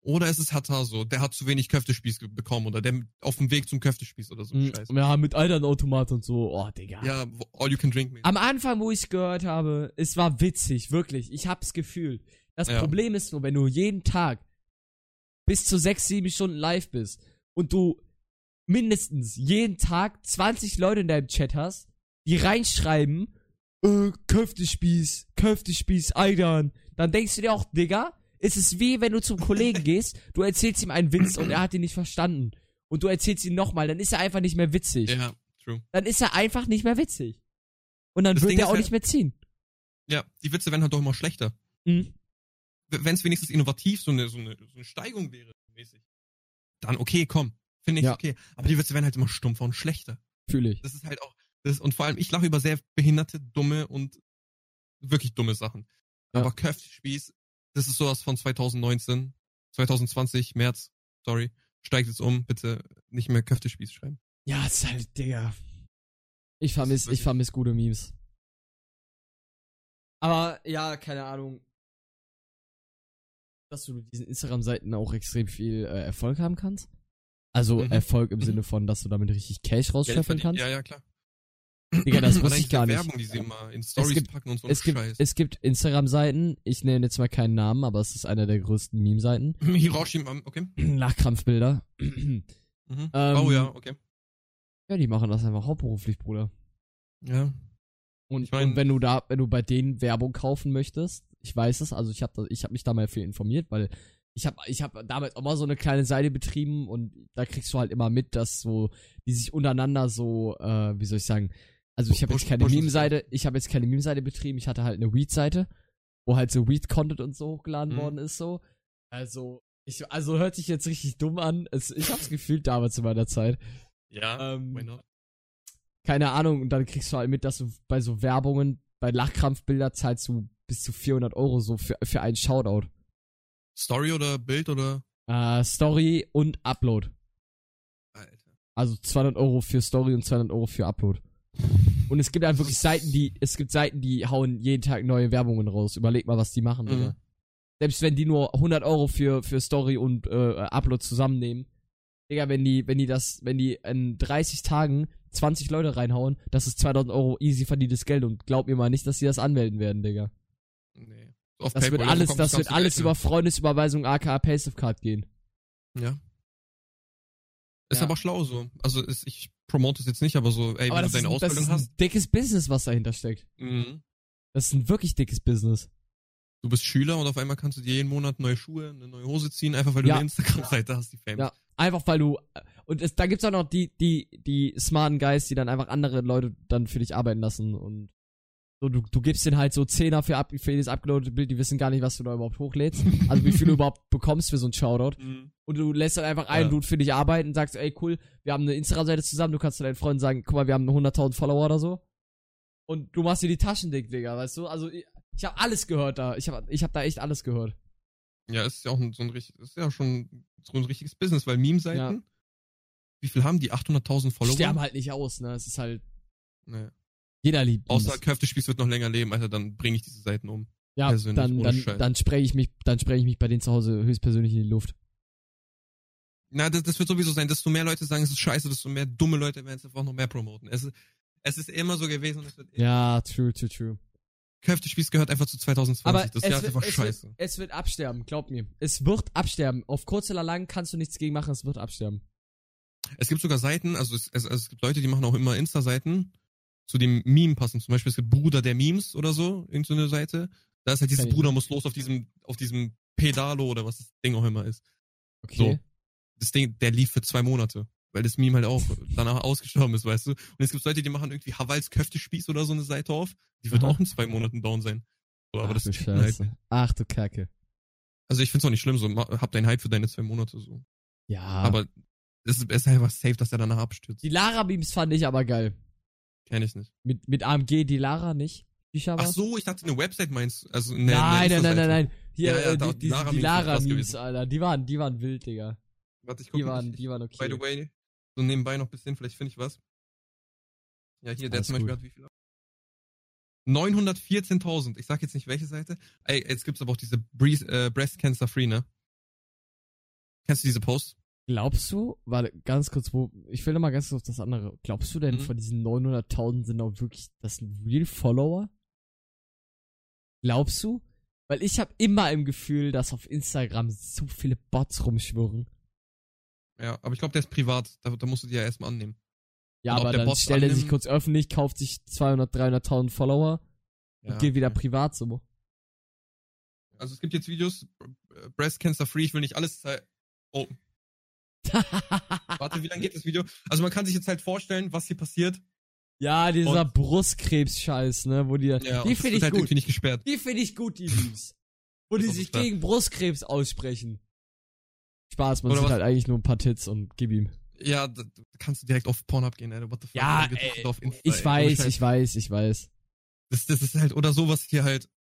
Oder es ist Hatar so, der hat zu wenig Köftespieß bekommen oder der auf dem Weg zum Köftespieß oder so. Mhm. Scheiße. Ja, mit Automat und so. Oh, Digga. Ja, all you can drink me. Am Anfang, wo ich gehört habe, es war witzig, wirklich. Ich hab's gefühlt. Das Ja. Problem ist nur, wenn du jeden Tag bis zu sechs, sieben Stunden live bist und du mindestens jeden Tag 20 Leute in deinem Chat hast, die reinschreiben, äh, Köftespieß, Köftespieß, Eidan, dann denkst du dir auch, Digga, es ist wie wenn du zum Kollegen gehst, du erzählst ihm einen Witz und er hat ihn nicht verstanden. Und du erzählst ihn nochmal, dann ist er einfach nicht mehr witzig. Ja, true. Dann ist er einfach nicht mehr witzig. Und dann Das wird Ding er auch ja- nicht mehr ziehen. Ja, die Witze werden halt doch immer schlechter. Mhm. Wenn es wenigstens innovativ so eine, so, eine, so eine Steigung wäre, mäßig, dann okay, komm. Finde ich Ja. okay. Aber die Witze werden halt immer stumpfer und schlechter. Fühle ich. Das ist halt auch, das, und vor allem, ich lache über sehr behinderte, dumme und wirklich dumme Sachen. Ja. Aber Köftespieß, das ist sowas von 2019, 2020, März, sorry, steigt jetzt um, bitte nicht mehr Köftespieß schreiben. Ja, ist halt, Digga. Ich vermiss, ich vermiss gute Memes. Aber, ja, keine Ahnung. Dass du mit diesen Instagram-Seiten auch extrem viel äh, Erfolg haben kannst. Also Mhm. Erfolg im Mhm. Sinne von, dass du damit richtig Cash rausscheffeln kannst. Ja, ja, klar. Digga, das wusste ich gar nicht. Werbung, die sie immer in Stories gibt- packen und so Es gibt, Scheiß. es gibt Instagram-Seiten, ich nenne jetzt mal keinen Namen, aber es ist einer der größten Meme-Seiten. Hiroshima, okay. Nachkrampfbilder. Mhm. Ähm, oh ja, okay. Ja, die machen das einfach hauptberuflich, Bruder. Ja. Und, Ich mein- und wenn du da, wenn du bei denen Werbung kaufen möchtest, ich weiß es, also ich habe ich hab mich da mal viel informiert, weil ich habe ich hab damals auch mal so eine kleine Seite betrieben und da kriegst du halt immer mit, dass so die sich untereinander so, äh, wie soll ich sagen, also ich habe jetzt keine Meme-Seite, ich habe jetzt keine Meme-Seite betrieben, ich hatte halt eine Weed-Seite, wo halt so Weed-Content und so hochgeladen Mhm. worden ist so. Also ich, also hört sich jetzt richtig dumm an. Es, ich hab's gefühlt damals in meiner Zeit. Ja, Ähm, why not? keine Ahnung, und dann kriegst du halt mit, dass du bei so Werbungen, bei Lachkrampfbilder zahlst du bis zu 400 Euro so für, für einen Shoutout. Story oder Bild oder? Äh, Story und Upload. Alter. Also 200 Euro für Story und 200 Euro für Upload. Und es gibt halt wirklich Seiten, die, es gibt Seiten, die hauen jeden Tag neue Werbungen raus. Überleg mal, was die machen, Mhm. Digga. Selbst wenn die nur 100 Euro für, für Story und äh, Upload zusammennehmen. Digga, wenn die, wenn die das, wenn die in 30 Tagen 20 Leute reinhauen, das ist 2000 Euro easy verdientes Geld und glaub mir mal nicht, dass die das anmelden werden, Digga. Nee. Auf Das wird PayPal, alles, kommt das wird alles über Freundesüberweisung aka Passive Card gehen. Ja. Ist Ja. aber schlau so. Also ist, ich promote es jetzt nicht, aber so, ey, Aber wenn das du ist, deine ein- das Ausbildung ist hast, ein dickes Business, was dahinter steckt. mhm. Das ist ein wirklich dickes Business. du bist Schüler und auf einmal kannst du dir jeden Monat neue Schuhe, eine neue Hose ziehen, einfach weil du Ja. eine Instagram-Seite hast, die famous. Ja. Einfach weil du und es, da gibt's auch noch die die die smarten Guys, die dann einfach andere Leute dann für dich arbeiten lassen und so du, du gibst denen halt so Zehner für, ab, für jedes abgeloadete Bild, die wissen gar nicht, was du da überhaupt hochlädst. Also wie viel du überhaupt bekommst für so ein Shoutout. Mhm. Und du lässt dann einfach einen Ja. Dude für dich arbeiten und sagst, ey cool, wir haben eine Instagram-Seite zusammen, du kannst zu deinen Freunden sagen, guck mal, wir haben 100.000 Follower oder so. Und du machst dir die Taschen dick, Digga, weißt du? Also ich, ich habe alles gehört da. Ich habe ich hab da echt alles gehört. Ja, ist ja auch so ein richtig, ist ja schon so ein richtiges Business, weil Meme-Seiten, wie viel haben die? 800.000 Follower? Sterben halt nicht aus, ne? Es ist halt, Nee. Jeder liebt Außer Memes. Köftespieß wird noch länger leben, Alter, dann bringe ich diese Seiten um. Ja, persönlich, dann, dann, Scheiß. dann spreche ich mich, dann spreche ich mich bei denen zu Hause höchstpersönlich in die Luft. Na, das, das wird sowieso sein, desto mehr Leute sagen, es ist scheiße, desto mehr dumme Leute werden es einfach noch mehr promoten. Es, ist- es ist immer so gewesen und es wird Ja, true, true, true. Köftespieß gehört einfach zu 2020. Aber das Jahr ist wird, einfach es, scheiße. wird, es wird absterben, glaub mir. Es wird absterben. Auf kurz oder lang kannst du nichts gegen machen, es wird absterben. Es gibt sogar Seiten, also es, es, es gibt Leute, die machen auch immer Insta-Seiten zu dem Meme passen. Zum Beispiel es gibt Bruder der Memes oder so, irgend so eine Seite. Da ist halt dieses Bruder muss los auf diesem, auf diesem Pedalo oder was das Ding auch immer ist. Okay. So. Das Ding, der lief für zwei Monate. Weil das Meme halt auch danach ausgestorben ist, weißt du? Und es gibt Leute, die machen irgendwie Hawals Köftespieß oder so eine Seite auf. Die wird Aha. auch in zwei Monaten down sein. So, aber Ach das du checken halt. Ach du Kacke. Also ich find's auch nicht schlimm, so hab deinen Hype für deine zwei Monate so. Ja. Aber es ist, ist einfach safe, dass er danach abstürzt. die Lara-Beams fand ich aber geil. Kenn ich nicht. Mit, mit AMG, die Lara nicht. Ach so, ich dachte eine Website meinst. Also eine, nein, nein, nein, nein, Insta-Seite. nein. Hier, Ja, ja, äh, die, die Lara-Memes die Lara-Memes, gewesen. Alter. Die waren, die waren wild, Digga. Warte, ich guck Die mal, waren, ich, die waren By okay. the way, so nebenbei noch ein bisschen, vielleicht finde ich was. Ja, hier, der Alles zum Beispiel gut. hat wie viel? 914.000. Ich sag jetzt nicht welche Seite. Ey, jetzt gibt's aber auch diese äh, Breast Cancer Free, ne? Kennst du diese Post? Glaubst du, warte, ganz kurz, wo, ich will noch mal ganz kurz auf das andere. Glaubst du denn, Mhm. von diesen 900.000 sind auch wirklich, das sind Real Follower? Glaubst du? Weil ich habe immer im Gefühl, dass auf Instagram so viele Bots rumschwirren. Ja, aber ich glaube, der ist privat. Da, da musst du dir ja erstmal annehmen. Ja, Und aber der dann Bot stellt er sich kurz öffentlich, kauft sich 200, 300.000 Follower Ja, und geht wieder okay. privat so. Also es gibt jetzt Videos, äh, Breast Cancer Free, ich will nicht alles zeigen. Oh, warte, wie lange geht das Video? Also man kann sich jetzt halt vorstellen, was hier passiert. ja, dieser Brustkrebs-Scheiß, ne, wo die, Ja, die finde ich halt gut. nicht gesperrt. Die finde ich gut, die Memes. Wo die sich gegen Brustkrebs aussprechen. Spaß, man Oder sieht was- halt eigentlich nur ein paar Tits und gib ihm. Ja, da, kannst du direkt auf Pornhub gehen, Alter. What the fuck? Ja, ey, auf Insta, Ich ey. Weiß, Scheiß. ich weiß, ich weiß. Das, das ist halt, oder sowas hier halt.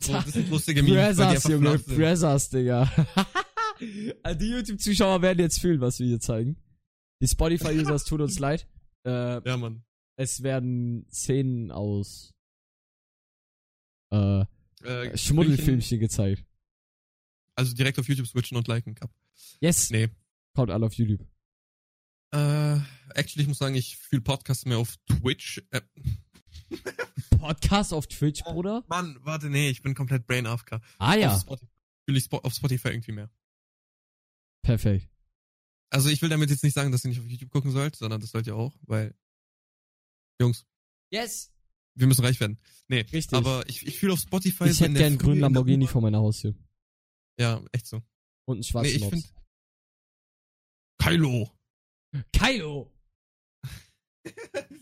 So, das sind lustige Memes, Brazzers, Junge. Brazzers, Digga. Also die YouTube-Zuschauer werden jetzt fühlen, was wir hier zeigen. Die Spotify-Users tut uns leid. Äh, Ja, Mann. es werden Szenen aus äh, Äh, Schmuddelfilmchen gezeigt. Also direkt auf YouTube switchen und liken. Cup. Yes, Nee. kommt alle auf YouTube. Äh, actually, ich muss sagen, ich fühle Podcasts mehr auf Twitch. Äh, Podcast auf Twitch, Bruder? Mann, warte, nee, ich bin komplett brain AFK. Ah ja, Auf Spotify, fühle ich Spo auf Spotify irgendwie mehr. Perfekt. Also ich will damit jetzt nicht sagen, dass ihr nicht auf YouTube gucken sollt, sondern das sollt ihr auch, weil, Jungs, Yes. wir müssen reich werden. Nee, Richtig. aber ich, ich fühle auf Spotify Ich so hätte gern einen grünen Lamborghini vor meiner Haustür. Ja, echt so. Und einen schwarzen Nee, ich Mops. finde. Kylo! Kylo!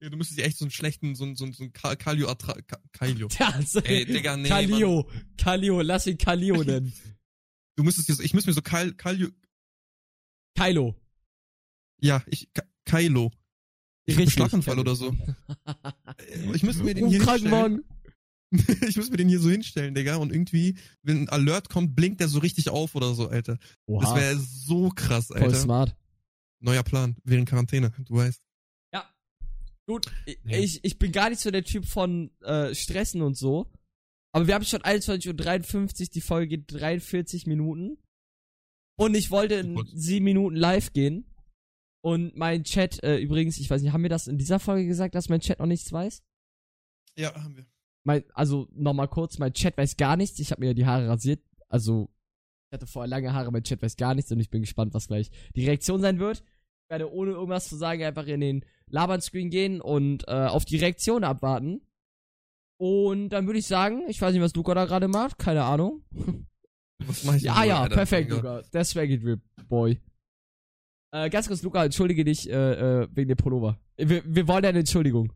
Ja, du müsstest dir echt so einen schlechten, so einen, so einen, so einen Ka- Kalio Kalio. Ja, also, Ey, Digga, nee, Kalio. Kalio, lass ihn Kalio nennen. Du müsstest dir so, ich müsste mir so Kal, Kalio, Kylo. ja, ich, Kylo. Ich einen Schlaganfall oder so. Ich müsste mir den hier hinstellen. Ich muss mir den hier so hinstellen, Digga. Und irgendwie, wenn ein Alert kommt, blinkt der so richtig auf oder so, Alter. Das Oha, wäre so krass, voll Alter. smart. Neuer Plan, während Quarantäne, du weißt. Ja. Gut, ich, ich bin gar nicht so der Typ von äh, Stressen und so. Aber wir haben schon 21.53 Uhr, die Folge geht 43 Minuten. Und ich wollte in sieben Minuten live gehen. Und mein Chat, äh, übrigens, ich weiß nicht, haben wir das in dieser Folge gesagt, dass mein Chat noch nichts weiß? Ja, haben wir. Mein, also nochmal kurz, mein Chat weiß gar nichts. Ich habe mir die Haare rasiert. Also, ich hatte vorher lange Haare, mein Chat weiß gar nichts und ich bin gespannt, was gleich die Reaktion sein wird. Ich werde ohne irgendwas zu sagen einfach in den Labern-Screen gehen und äh, auf die Reaktion abwarten. Und dann würde ich sagen, ich weiß nicht, was Luca da gerade macht, keine Ahnung. Was mach ich Ja, ja, Alter? perfekt, Gott. Luca. Der Swaggy Drip Boy. Äh, ganz kurz, Luca, entschuldige dich äh, äh, wegen dem Pullover. Wir, wir wollen eine Entschuldigung.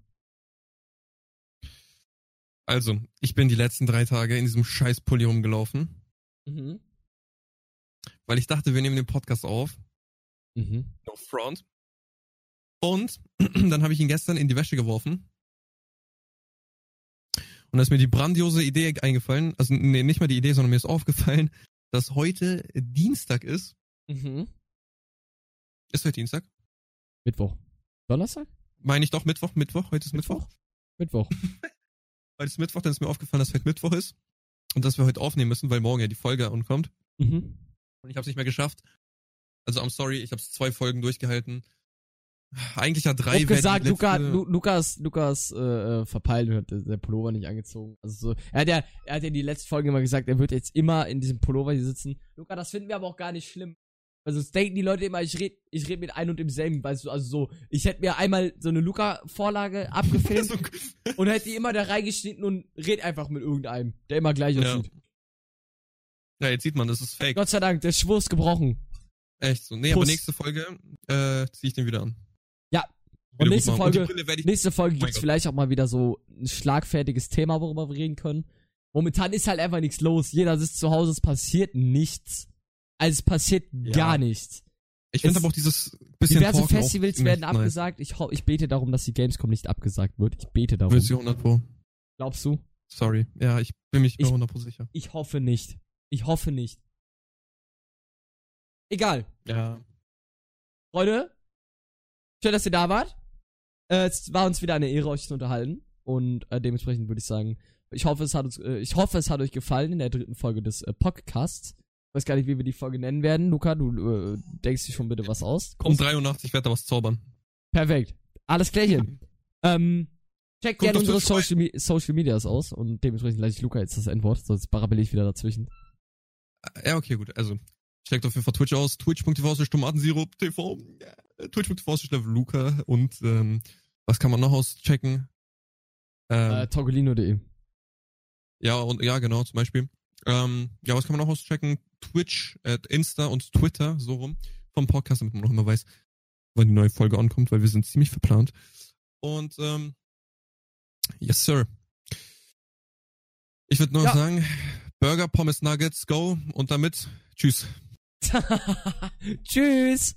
Also, ich bin die letzten drei Tage in diesem scheiß Pulli rumgelaufen, Mhm. weil ich dachte, wir nehmen den Podcast auf. Mhm. No front. Und dann habe ich ihn gestern in die Wäsche geworfen. Und da ist mir die grandiose Idee eingefallen, also nee, nicht mal die Idee, sondern mir ist aufgefallen, dass heute Dienstag ist. Mhm. Ist heute Dienstag? Mittwoch. Donnerstag? Meine ich doch Mittwoch, Mittwoch, heute ist Mittwoch. Mittwoch. Heute ist Mittwoch, dann ist mir aufgefallen, dass heute Mittwoch ist. Und dass wir heute aufnehmen müssen, weil morgen ja die Folge ankommt. Mhm. Und ich habe es nicht mehr geschafft. Also I'm sorry, ich habe zwei Folgen durchgehalten. Eigentlich ja drei. Ich gesagt, Luca, Lu, Lukas, Lukas äh, äh, verpeilt und hat der, Pullover nicht angezogen. Also so, er hat ja, er hat ja die letzte Folge immer gesagt, er wird jetzt immer in diesem Pullover hier sitzen. Luca, das finden wir aber auch gar nicht schlimm. Also es denken die Leute immer, ich red, ich red mit einem und demselben, weißt du, also so, ich hätte mir einmal so eine Luca-Vorlage abgefilmt und hätte die immer da reingeschnitten und red einfach mit irgendeinem, der immer gleich Ja. aussieht. ja, jetzt sieht man, das ist fake. Gott sei Dank, der Schwur ist gebrochen. Echt so. Nee, aber Puss. nächste Folge äh, ziehe ich den wieder an. Gut nächste. Folge- Und Nächste Folge Oh gibt's Gott. vielleicht auch mal wieder so ein schlagfertiges Thema, worüber wir reden können. Momentan ist halt einfach nichts los. Jeder sitzt zu Hause, es passiert nichts. Also es passiert Ja. gar nichts. Ich finde aber auch dieses bisschen Diverse Talken Festivals werden nice. abgesagt. Ich, ich bete darum, dass die Gamescom nicht abgesagt wird. Ich bete darum. Willst du 100 Pro? Glaubst du? Sorry. Ja, ich bin mich Ich- nur 100 Pro sicher. Ich hoffe nicht. Ich hoffe nicht. Egal. Ja. Freunde, schön, dass ihr da wart. Äh, es war uns wieder eine Ehre, euch zu unterhalten. Und äh, dementsprechend würde ich sagen, ich hoffe, es hat uns, äh, ich hoffe, es hat euch gefallen in der dritten Folge des äh, Podcasts. Ich weiß gar nicht, wie wir die Folge nennen werden. Luca, du äh, denkst dir schon bitte was aus. Um 83 wird da was zaubern. Perfekt. Alles klärchen. ähm, checkt Kommt gerne unsere. Social, Me Social Medias aus und dementsprechend lasse ich Luca jetzt das Endwort, sonst barabbel ich wieder dazwischen. Äh, Ja, okay, gut. Also, checkt auf jeden Fall Twitch aus. Twitch.tv slash Tomatensirup TV. Ja, Twitch.tv slash Luca. Und, ähm, was kann man noch auschecken? Ähm, Äh, Togolino.de. Ja, und ja, genau, zum Beispiel. Ähm, ja, was kann man noch auschecken? Twitch, äh, Insta und Twitter, so rum, vom Podcast, damit man noch immer weiß, wann die neue Folge ankommt, weil wir sind ziemlich verplant. Und ähm, yes, sir. Ich würde nur Ja. sagen, Burger, Pommes, Nuggets, go und damit tschüss. Tschüss.